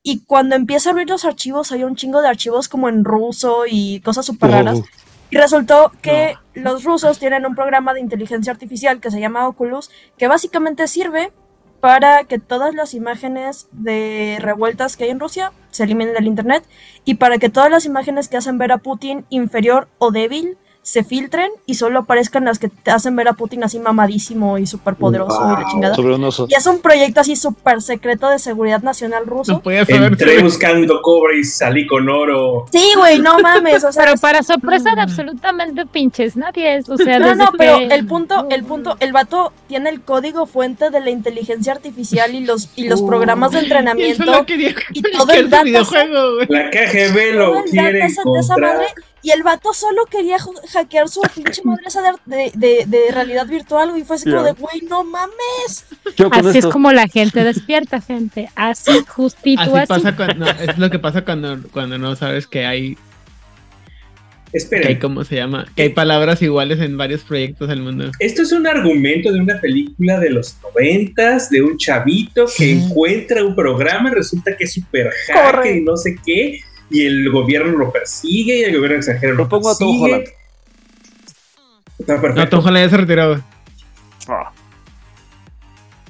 y cuando empieza a abrir los archivos, hay un chingo de archivos como en ruso y cosas súper raras. Y resultó que los rusos tienen un programa de inteligencia artificial que se llama Oculus, que básicamente sirve para que todas las imágenes de revueltas que hay en Rusia se eliminen del Internet y para que todas las imágenes que hacen ver a Putin inferior o débil se filtren y solo aparezcan las que te hacen ver a Putin así mamadísimo y súper poderoso y la chingada. Y es un proyecto así súper secreto de seguridad nacional ruso. No Entré buscando cobre y salí con oro. Sí, güey, no mames. O sea, pero para sorpresa de absolutamente pinches nadie es. O sea, no, no, pero el punto, el punto, el vato tiene el código fuente de la inteligencia artificial y los, y los programas de entrenamiento. Y, todo el dataset. La KGB lo quiere encontrar. Y el vato solo quería hackear su pinche madre de, de, de, realidad virtual, y fue así como de, güey, no mames. Así es como la gente despierta, gente. Así, justito así. Pasa cuando, es lo que pasa cuando, cuando no sabes que hay... Espera. ¿Cómo se llama? Que hay palabras iguales en varios proyectos del mundo. Esto es un argumento de una película de los noventas, de un chavito que encuentra un programa y resulta que es súper hacker y no sé qué y el gobierno lo persigue y el gobierno extranjero lo, lo pongo persigue. a Tom Holland. Está perfecto. No, Tom Holland ya se retiró. Ah.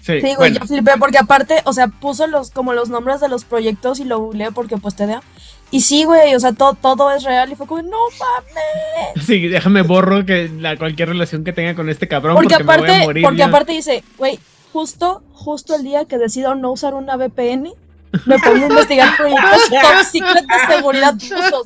Sí, sí, güey, yo flipé porque aparte, o sea, puso los como los nombres de los proyectos y lo googleé porque pues te da. Y sí, güey, o sea, todo, todo es real y fue como, no mames. Sí, déjame borro que la, cualquier relación que tenga con este cabrón porque, aparte, me voy a morir Porque aparte dice, güey, justo, justo el día que decido no usar una VPN, me pongo a investigar proyectos secret de seguridad rusos.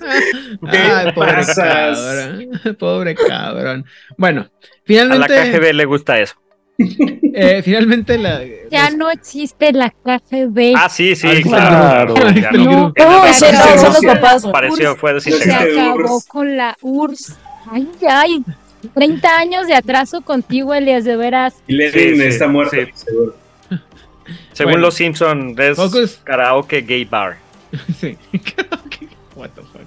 Ay, pobre cabrón. Pobre cabrón. Bueno, finalmente. A la KGB le gusta eso. Eh, finalmente la. Ya no existe la KGB. Ah, sí, sí, claro. Ya no. no, son los papás. Pareció, fue Se acabó con la URSS. Ay, ay. 30 años de atraso contigo, Elias, de veras. Y Leslie sí, está muerto, seguro. Según los Simpsons, es karaoke gay bar. sí. What the fuck.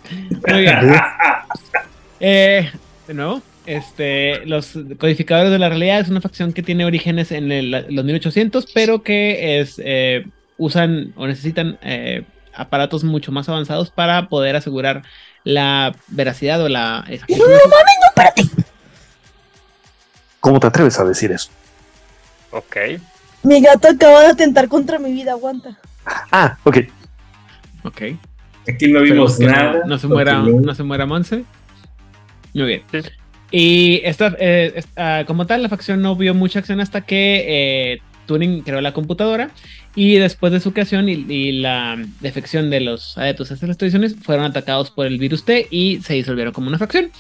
eh, de nuevo, este, los codificadores de la realidad es una facción que tiene orígenes en los 1800, pero que es, eh, usan o necesitan eh, aparatos mucho más avanzados para poder asegurar la veracidad o la... No, no mames, no, espérate. ¿Cómo te atreves a decir eso? Ok. Mi gato acaba de atentar contra mi vida, aguanta. Ah, ok. Ok. Aquí no vimos nada. No, se muera, no se muera Monse. Muy bien. Y esta, eh, ah, como tal, la facción no vio mucha acción hasta que eh, Turing creó la computadora y después de su creación y, la defección de los adeptos a estas tradiciones fueron atacados por el virus T y se disolvieron como una facción.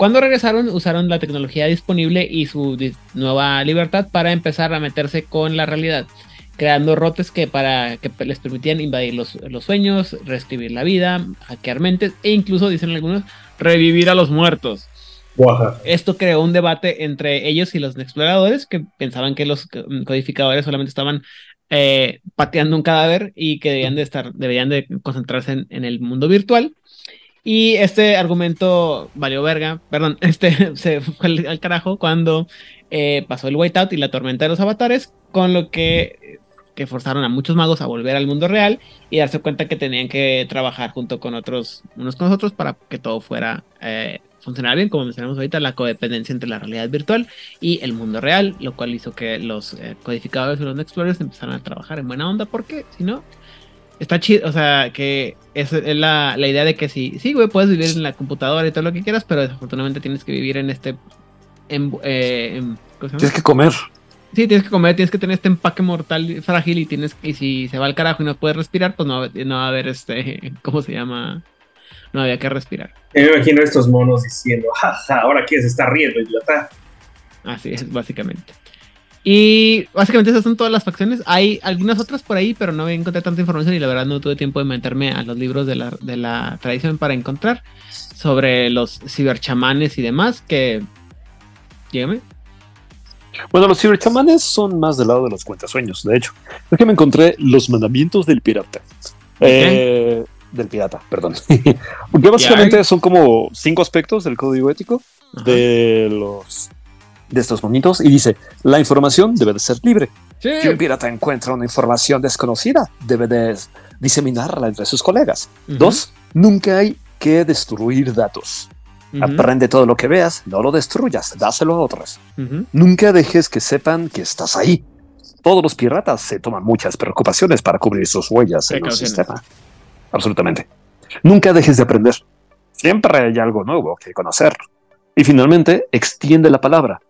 Cuando regresaron, usaron la tecnología disponible y su nueva libertad para empezar a meterse con la realidad, creando rotes que, para, que les permitían invadir los, sueños, reescribir la vida, hackear mentes e incluso, dicen algunos, revivir a los muertos. Esto creó un debate entre ellos y los exploradores que pensaban que los codificadores solamente estaban eh, pateando un cadáver y que debían de estar, deberían de concentrarse en, el mundo virtual. Y este argumento valió verga, perdón, este se fue al, carajo cuando eh, pasó el whiteout y la tormenta de los avatares, con lo que que forzaron a muchos magos a volver al mundo real y darse cuenta que tenían que trabajar junto con otros, unos con nosotros para que todo fuera eh, funcionar bien, como mencionamos ahorita, la codependencia entre la realidad virtual y el mundo real, lo cual hizo que los eh, codificadores y los explorers empezaran a trabajar en buena onda, porque si no, está chido, o sea, que es, es la, la, idea de que si, sí, güey, puedes vivir en la computadora y todo lo que quieras, pero desafortunadamente tienes que vivir en este... En, eh, tienes que comer. Sí, tienes que comer, tienes que tener este empaque mortal frágil y tienes y si se va al carajo y no puedes respirar, pues no, no va a haber este, ¿cómo se llama? No había que respirar. me imagino estos monos diciendo, jaja, ahora quieres estar riendo, idiota. Así es, básicamente. Y básicamente esas son todas las facciones. Hay algunas otras por ahí, pero no encontré tanta información y la verdad no tuve tiempo de meterme a los libros de la, de la tradición para encontrar sobre los ciberchamanes y demás que... Dígame. Bueno, los ciberchamanes son más del lado de los cuentasueños, de hecho. Es que me encontré los mandamientos del pirata. Eh, del pirata, perdón. Porque básicamente son como cinco aspectos del código ético de los de estos momentos y dice, la información debe de ser libre. Si un pirata encuentra una información desconocida, debe de diseminarla entre sus colegas. Dos, nunca hay que destruir datos. Aprende todo lo que veas, no lo destruyas, dáselo a otros. Nunca dejes que sepan que estás ahí. Todos los piratas se toman muchas preocupaciones para cubrir sus huellas en el sistema. Absolutamente. Nunca dejes de aprender. Siempre hay algo nuevo que conocer. Y finalmente, extiende la palabra.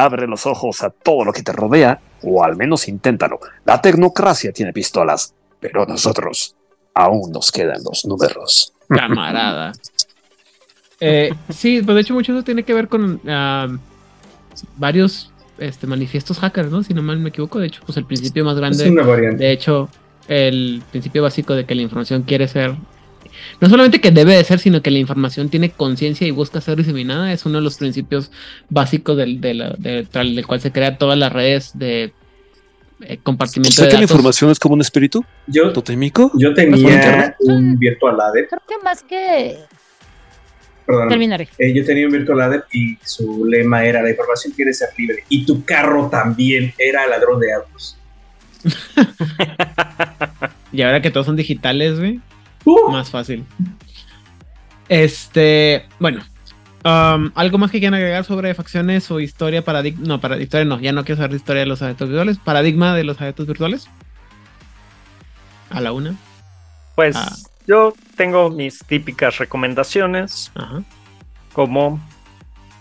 Abre los ojos a todo lo que te rodea, o al menos inténtalo. La tecnocracia tiene pistolas, pero nosotros aún nos quedan los números. Camarada. Eh, sí, pues de hecho mucho eso tiene que ver con ah, varios este, manifiestos hackers, ¿no? Si no mal me equivoco, de hecho, pues el principio más grande, de hecho, el principio básico de que la información quiere ser, no solamente que debe de ser, sino que la información tiene conciencia y busca ser diseminada, es uno de los principios básicos del, del cual se crean todas las redes de eh, compartimiento de que la información es como un espíritu? Yo, ¿Totémico? Yo tenía un virtual Creo que más que Terminaré. Eh, yo tenía un Virtual y su lema era la información quiere ser libre. Y tu carro también era ladrón de autos. y ahora que todos son digitales, güey. Más fácil. Este, bueno. Um, ¿Algo más que quieran agregar sobre facciones o historia paradigma? No, para historia no, ya no quiero saber de historia de los adeptos virtuales. Paradigma de los adeptos virtuales. A la una. Pues ah. Yo tengo mis típicas recomendaciones, como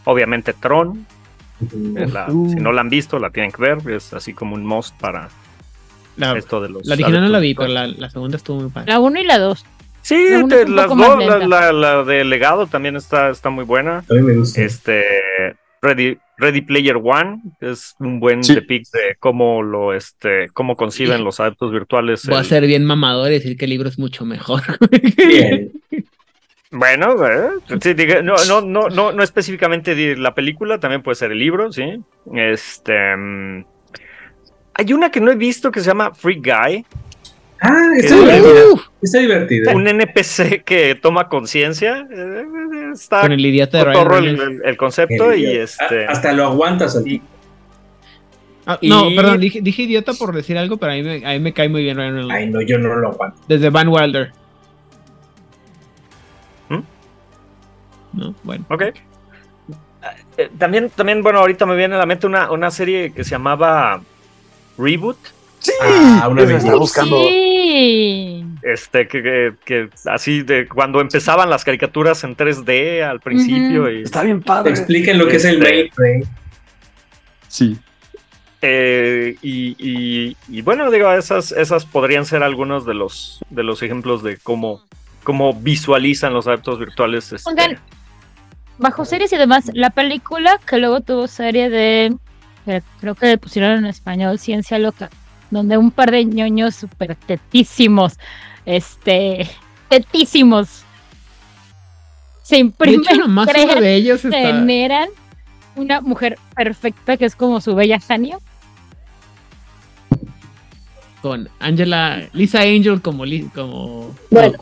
obviamente Tron. Si no la han visto, la tienen que ver. Es así como un must para esto de los. La original no la vi, pero la, segunda estuvo muy padre. La 1 y la 2. Sí, las dos, la, la, de legado también está, está muy buena. A mí me gusta. Este, Ready, Ready Player One es un buen sí. de cómo lo este cómo conciben los adeptos virtuales. Voy a ser bien mamador y decir que el libro es mucho mejor. Bueno, eh, no, no, no, no, no específicamente la película, también puede ser el libro, sí. Este mm, hay una que no he visto que se llama Free Guy, Ah, está divertido. Está divertido. Un NPC que toma conciencia. Eh, está con el idiota de el, concepto y este. Hasta lo aguantas aquí. Ah, no, perdón, dije, idiota por decir algo, pero a mí, me, a mí me cae muy bien Ryan Reynolds. Ay, no, yo no lo aguanto. Desde Van Wilder. ¿Mm? No, bueno. Ok. Eh, también, también, bueno, ahorita me viene a la mente una, una serie que se llamaba Reboot Sí, ah, una vez estaba buscando. Este, que, que, así de cuando empezaban las caricaturas en 3D al principio. y, Está bien padre. Expliquen lo que es el este, mainframe. Sí. Eh, y, y, bueno, digo, esas, esas podrían ser algunos de los, de los ejemplos de cómo, cómo visualizan los adeptos virtuales. Este. bajo series y demás, la película que luego tuvo serie de, creo que pusieron en español, Ciencia Loca donde un par de ñoños súper tetísimos, este, tetísimos, se imprimen, crean, de ellos generan una mujer perfecta que es como su bella genio. Con Angela, Lisa Angel como, como bueno.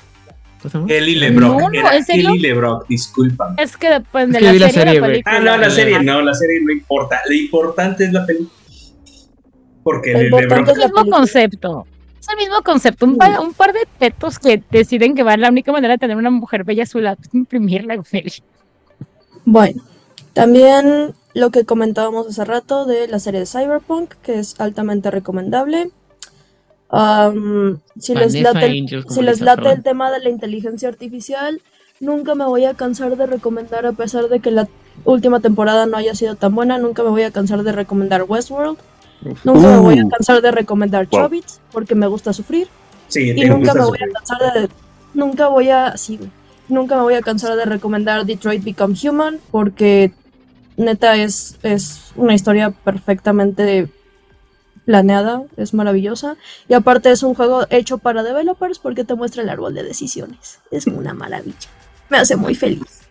Kelly LeBrock. No, no, Kelly LeBrock, disculpa. Es que depende de la, serie, la Ah, no, la serie no, la serie no importa. Lo importante es la película. Porque el LeBrock es el mismo concepto. Es el mismo concepto. Un par, un par, de tetos que deciden que va la única manera de tener una mujer bella a su lado es imprimirla. Bueno, también lo que comentábamos hace rato de la serie de Cyberpunk, que es altamente recomendable si les late, el, si les late el tema de la inteligencia artificial, nunca me voy a cansar de recomendar, a pesar de que la última temporada no haya sido tan buena, nunca me voy a cansar de recomendar Westworld. Nunca me voy a uh. cansar de recomendar Chobits, porque me gusta sufrir. y nunca me voy a cansar de. Nunca voy a. Sí, nunca me voy a cansar de recomendar Detroit Become Human, porque neta es, es una historia perfectamente planeada, es maravillosa. Y aparte es un juego hecho para developers porque te muestra el árbol de decisiones. Es una maravilla. Me hace muy feliz.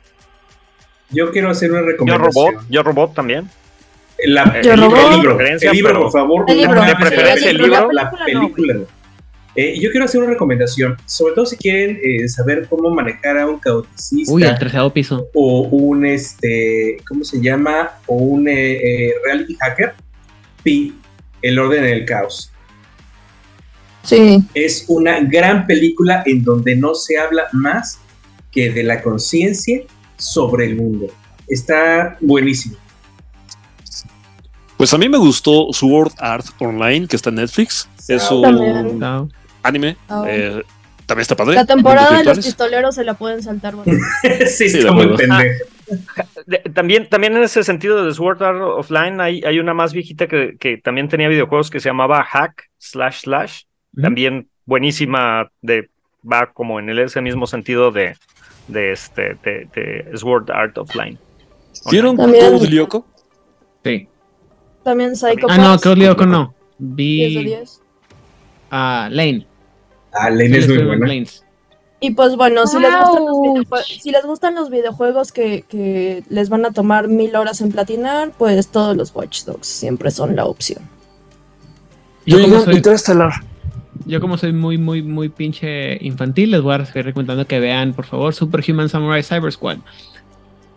Yo quiero hacer una recomendación. Yo robot, yo robot también. La, el, el, libro, el libro, por favor. El libro. el libro? La película. Eh, yo quiero hacer una recomendación, sobre todo si quieren eh, saber cómo manejar a un cauticista. Uy, al tercero piso. O un, este, ¿cómo se llama? O un eh, reality hacker. Pi, el orden del caos. Sí. Es una gran película en donde no se habla más que de la conciencia sobre el mundo. Está buenísimo. Pues a mí me gustó Sword Art Online, que está en Netflix. Es un anime. Eh, también está padre. La temporada de los pistoleros se la pueden saltar. sí, está muy pendejo. También, también en ese sentido de Sword Art Offline hay, hay una más viejita que, que, también tenía videojuegos que se llamaba Hack slash slash. También buenísima de va como en ese mismo sentido de, de este de, de Sword Art Offline. ¿Vieron Code Lyoko? Sí. También Psycho Ah, no, Code Lyoko no. Vi a Lane. Ah, Lane es muy buena. Y pues bueno, si, les gustan los si les gustan los videojuegos que, que, les van a tomar mil horas en platinar, pues todos los Watch Dogs siempre son la opción. Yo, como soy, yo como soy muy, muy, muy pinche infantil, les voy a seguir recomendando que vean, por favor, Superhuman Samurai Cyber Squad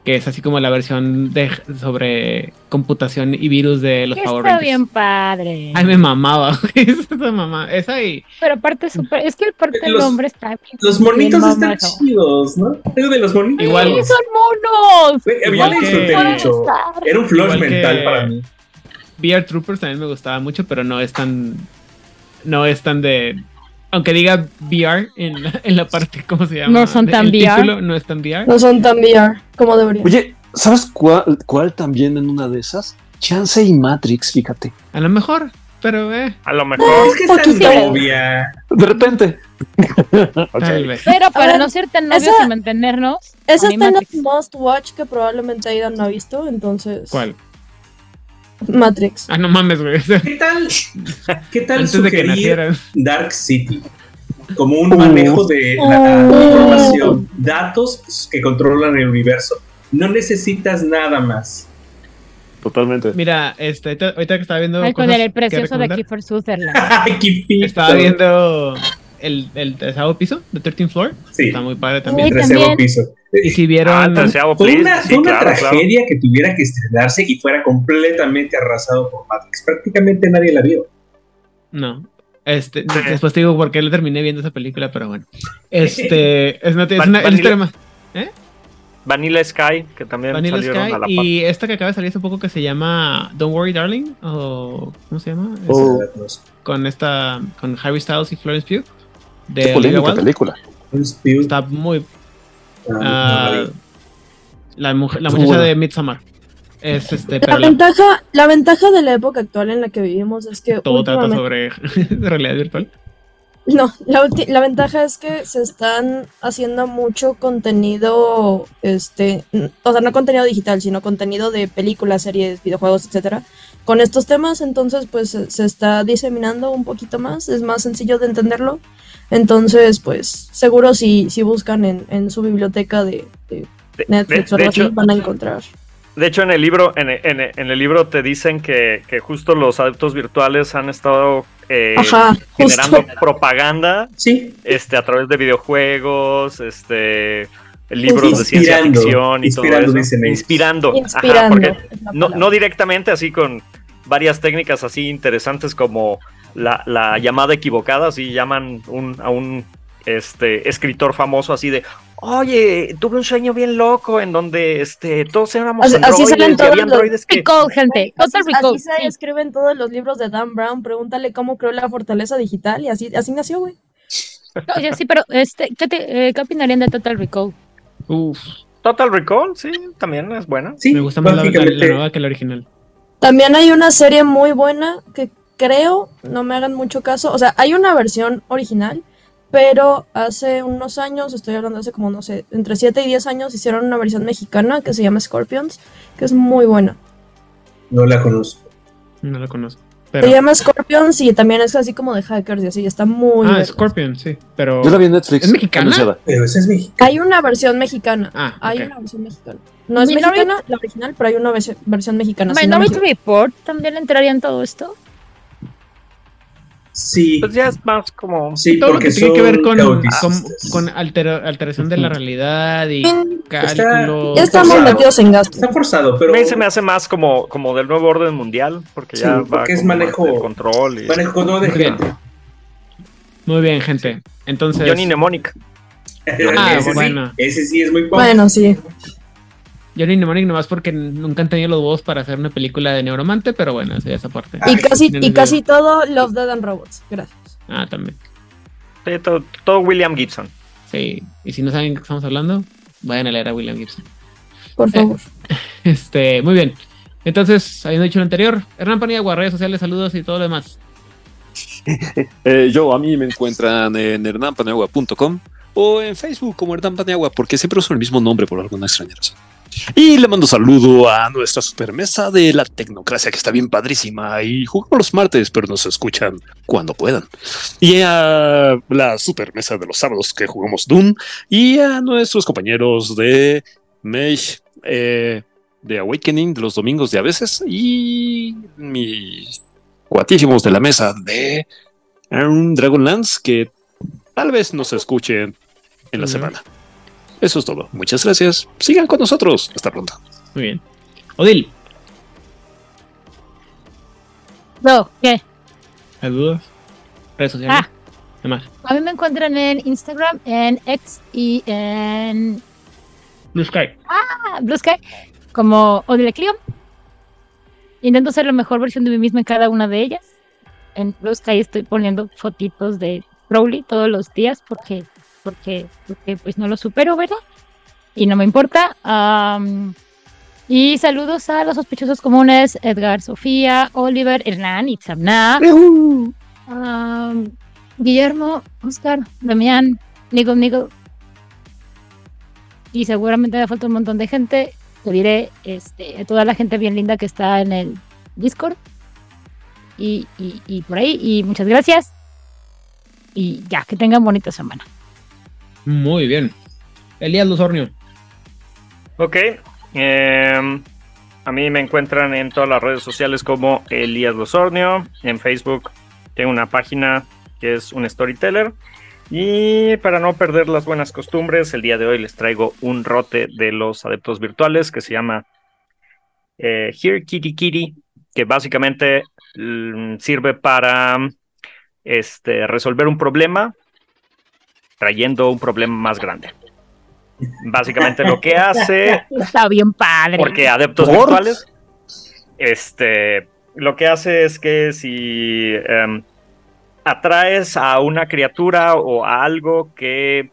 que es así como la versión de sobre computación y virus de los Power Está bien padre. Ay, me mamaba. esa mamá. Esa y... Pero aparte super, es que el parte del nombre está bien. Los monitos están chidos, ¿no? Es de los monitos. Igual. son monos! Igual que, mucho. Era un flush mental para mí. VR Troopers también me gustaba mucho, pero no es tan no es tan de aunque diga VR en la, en la parte, ¿cómo se llama? No son tan el VR. Título, no es tan VR. No son tan VR como deberían. Oye, ¿sabes cuál, cuál también en una de esas? Chance y Matrix, fíjate. A lo mejor, pero eh. A lo mejor. es que es tan obvia. De repente. Pero para no ser tan novios y mantenernos. Esa está en los Must Watch que probablemente Aidan no ha visto, entonces. ¿Cuál? Matrix. Ah, no mames, güey. ¿Qué tal, qué tal sugerir Dark City? Como un manejo de la oh. información, datos que controlan el universo. No necesitas nada más. Totalmente. Mira, este, ahorita, que estaba viendo. con el precioso de Kiefer Sutherland. estaba viendo el, el tercero piso de 13 Floor. Sí. Está muy padre también. El piso. Y si vieron. Ah, fue una, una tragedia que tuviera que estrenarse y fuera completamente arrasado por Matrix. Prácticamente nadie la vio. No. Este, después te digo por qué le terminé viendo esa película, pero bueno. Este, es una, es una Vanilla, ¿Eh? Vanilla Sky, que también Vanilla Sky, a la Y esta que acaba de salir hace poco que se llama Don't Worry Darling, o ¿cómo se llama? Oh. con esta, con Harry Styles y Florence Pugh. De Qué polémica película. Está muy Ah, la, mujer, la muchacha de Midsommar. Es este, la, ventaja, la... ventaja de la época actual en la que vivimos es que. Todo trata sobre realidad virtual. No, la, la, ventaja es que se están haciendo mucho contenido, este, o sea, no contenido digital, sino contenido de películas, series, videojuegos, etcétera, con estos temas, entonces pues se está diseminando un poquito más, es más sencillo de entenderlo entonces, pues seguro si, si buscan en, en su biblioteca de, Netflix o algo así, van a encontrar. De hecho, en el libro, en, el libro te dicen que, justo los adeptos virtuales han estado eh, generando propaganda este, a través de videojuegos, este libros de ciencia ficción y todo eso. Inspirando. Inspirando. no, no directamente así con varias técnicas así interesantes como la, llamada equivocada, así llaman a un este, escritor famoso así de, oye, tuve un sueño bien loco en donde este, todos éramos así, androides así todos había androides que... gente, total así, se escriben todos los libros de Dan Brown, pregúntale cómo creó la fortaleza digital y así, así nació, güey. Oye, sí, pero este, ¿qué, te, eh, ¿qué opinarían de Total Recall? Uf. Total Recall, sí, también es buena. Sí, me gusta más la, nueva que la original. También hay una serie muy buena que creo, no me hagan mucho caso, o sea, hay una versión original, pero hace unos años, estoy hablando hace como, no sé, entre 7 y 10 años, hicieron una versión mexicana que se llama Scorpions, que es muy buena. No la conozco. No la conozco. Se llama Scorpions y también es así como de hackers y así, está muy... Ah, Scorpions, sí, pero... Yo la vi en Netflix. ¿Es mexicana? Pero esa es mexicana. Hay una versión mexicana. Ah, Hay una versión mexicana. No es mexicana, la original, pero hay una versión mexicana. Minority Report también entraría en todo esto. Sí. Pues ya es más como. Sí, todo lo que tiene que ver con, con, alteración de la realidad y cálculo. Ya estamos metidos en gasto. Está forzado, pero. A mí se me hace más como, como del nuevo orden mundial, porque ya va. Porque es manejo. control. Y... Manejo de Muy gente. Bien. Muy bien, gente. Entonces. Johnny Mnemonic. ah, ese bueno. Sí, ese sí es muy bueno. sí. Johnny Mnemonic nomás porque nunca han tenido los huevos para hacer una película de Neuromante, pero bueno, esa, esa parte. Y casi, y casi todo Love, Dead and Robots. Gracias. Ah, también. Sí, todo, William Gibson. Sí, y si no saben de qué estamos hablando, vayan a leer a William Gibson. Por favor. este, muy bien. Entonces, habiendo dicho lo anterior, Hernán Paniagua, redes sociales, saludos y todo lo demás. Eh, yo, a mí me encuentran en hernanpaniagua.com o en Facebook como Hernán Paniagua, porque siempre uso el mismo nombre por alguna extraña razón. Y le mando saludo a nuestra supermesa de la tecnocracia, que está bien padrísima. Y jugamos los martes, pero nos escuchan cuando puedan. Y a la supermesa de los sábados, que jugamos Doom. Y a nuestros compañeros de Mage, eh, de Awakening, de los domingos de a veces. Y mis cuatísimos de la mesa de Dragonlance, que tal vez nos escuchen en la semana. Eso es todo. Muchas gracias. Sigan con nosotros. Hasta pronto. Muy bien. Odil. No, ¿qué? ¿Hay dudas? Redes sociales. Ah. A mí me encuentran en Instagram, en X y en Blue Sky. Ah, Blue Sky. Como Odile Clio. Intento ser la mejor versión de mí misma en cada una de ellas. En Blue Sky estoy poniendo fotitos de Crowley todos los días porque porque, pues no lo supero, ¿verdad? Y no me importa. y saludos a los sospechosos comunes, Edgar, Sofía, Oliver, Hernán, Itzamna, Guillermo, Oscar, Damián, Nico, Nico. Y seguramente me falta un montón de gente. Te diré este, toda la gente bien linda que está en el Discord. Y, y por ahí. Y muchas gracias. Y ya, que tengan bonita semana. Muy bien. Elías Luzornio. Ok. Em, a mí me encuentran en todas las redes sociales como Elías Luzornio. En Facebook tengo una página que es un storyteller. Y para no perder las buenas costumbres, el día de hoy les traigo un rote de los adeptos virtuales que se llama eh, Here Kitty Kitty, que básicamente mm, sirve para este, resolver un problema trayendo un problema más grande. Básicamente lo que hace. Está bien padre. Porque adeptos virtuales. Este. Lo que hace es que si em, atraes a una criatura o a algo que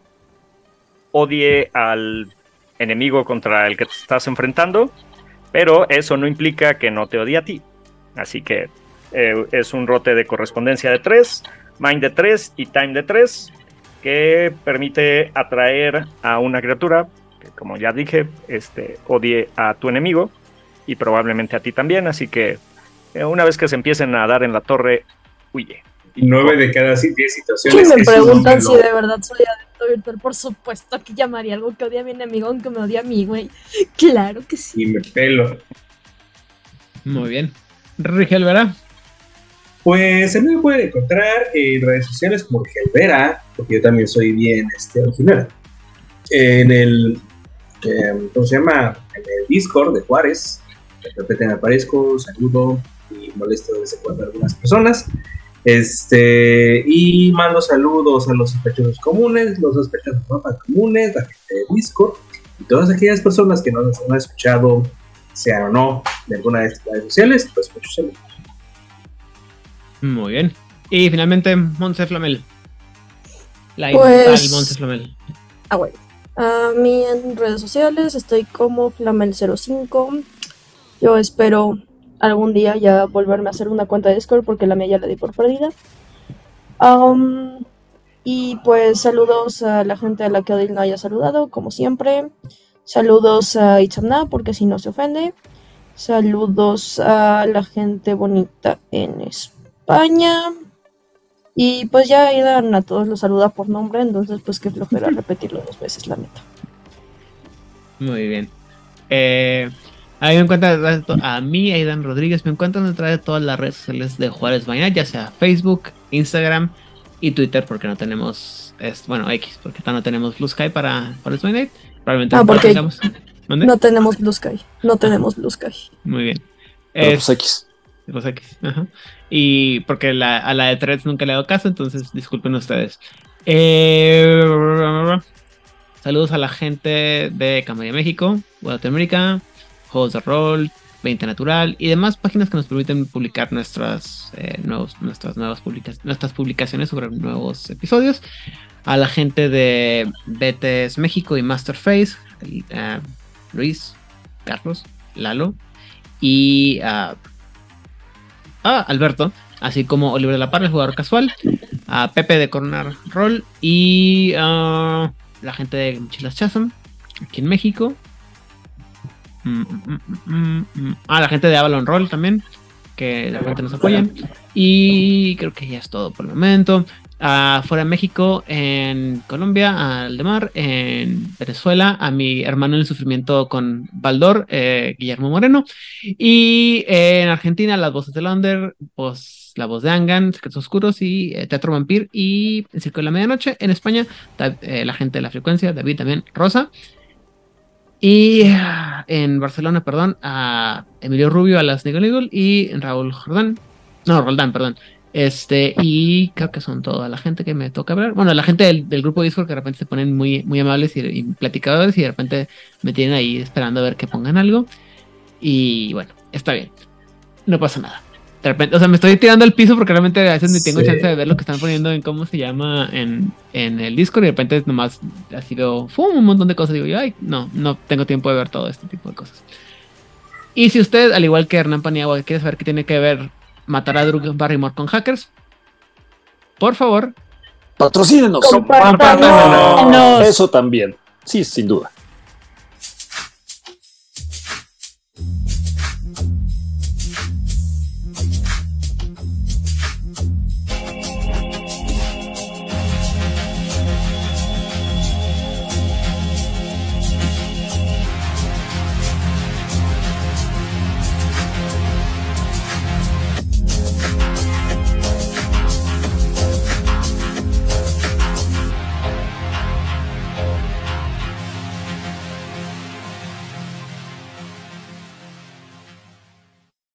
odie al enemigo contra el que te estás enfrentando, pero eso no implica que no te odie a ti. Así que eh, es un rote de correspondencia de 3, mind de 3 y time de 3 que permite atraer a una criatura que, como ya dije, este, odie a tu enemigo y probablemente a ti también. Así que eh, una vez que se empiecen a dar en la torre, huye. Y nueve de cada diez situaciones. me preguntan si de verdad soy adicto virtual, por supuesto que llamaría algo que odia a mi enemigo aunque me odia a mí, güey. Claro que sí. Y me pelo. Muy bien. Rigel Vera. Pues se me puede encontrar en redes sociales como Rigel Vera, porque yo también soy bien este, original. En el, eh, ¿cómo se llama? En el Discord de Juárez. De repente me aparezco, saludo y molesto de vez cuando a algunas personas. Este, y mando saludos a los sospechosos comunes, los sospechosos no comunes, la gente de Discord y todas aquellas personas que no nos han escuchado, sean o no, de alguna de estas redes sociales, pues muchos saludos. Muy bien. Y finalmente, Montse Flamel. La pues... Montse Flamel. Ah, bueno. A mí en redes sociales estoy como Flamel05. Yo espero algún día ya volverme a hacer una cuenta de Discord porque la mía ya la di por perdida. y pues saludos a la gente a la que Odil no haya saludado, como siempre. Saludos a Itzamna porque si no se ofende. Saludos a la gente bonita en España. Y pues ya Aidan a todos los saluda por nombre, entonces pues que flojera repetirlo dos veces, la neta. Muy bien. Eh, a mí me encuentra a mí, Aidan Rodríguez, me encuentran detrás de todas las redes sociales de Juárez Vaina, ya sea Facebook, Instagram y Twitter, porque no tenemos, bueno, X, porque no tenemos Blue Sky para Juárez Vaina. Probablemente ah, porque no tenemos Blue Sky, no tenemos Blue Sky. Muy bien. pues X. Pues X. Y porque a la de Threads nunca le he dado caso, entonces disculpen ustedes. Eh, saludos a la gente de Camaria México, Guatemala, juegos de rol, 20 Natural y demás páginas que nos permiten publicar nuestras, eh, nuevos, nuestras nuevas nuestras publicaciones sobre nuevos episodios. A la gente de BTS México y Masterface, uh, Luis, Carlos, Lalo y uh, Alberto, así como Oliver de la Parra, el jugador casual, a Pepe de Coronar Roll y uh, la gente de Mochilas Chasm aquí en México Mm, mm, mm, ah, la gente de Avalon Roll también, que de repente nos apoyan. Y creo que ya es todo por el momento. Fuera de México, en Colombia, al Mar, en Venezuela, a mi hermano en el sufrimiento con Baldor, eh, Guillermo Moreno, y en Argentina, las voces de Lander, la voz de Angan, Secretos Oscuros y eh, Teatro Vampir, y en Circo de la Medianoche, en España, eh, la gente de la frecuencia, David también, Rosa, y en Barcelona, perdón, a Emilio Rubio, a las Nigel y Raúl Jordán. No, Roldán, perdón. Este, y creo que son toda la gente que me toca hablar. Bueno, la gente del, grupo Discord que de repente se ponen muy, muy amables y, platicadores y de repente me tienen ahí esperando a ver que pongan algo. Y bueno, está bien. No pasa nada de repente, o sea, me estoy tirando al piso porque realmente a veces ni tengo chance de ver lo que están poniendo en cómo se llama en, en el Discord y de repente nomás ha sido un montón de cosas. Digo yo, ay, no, no tengo tiempo de ver todo este tipo de cosas. Y si usted, al igual que Hernán Paniagua, quiere saber qué tiene que ver matar a Drew Barrymore con hackers, por favor, patrocínenos. Eso también. Sí, sin duda.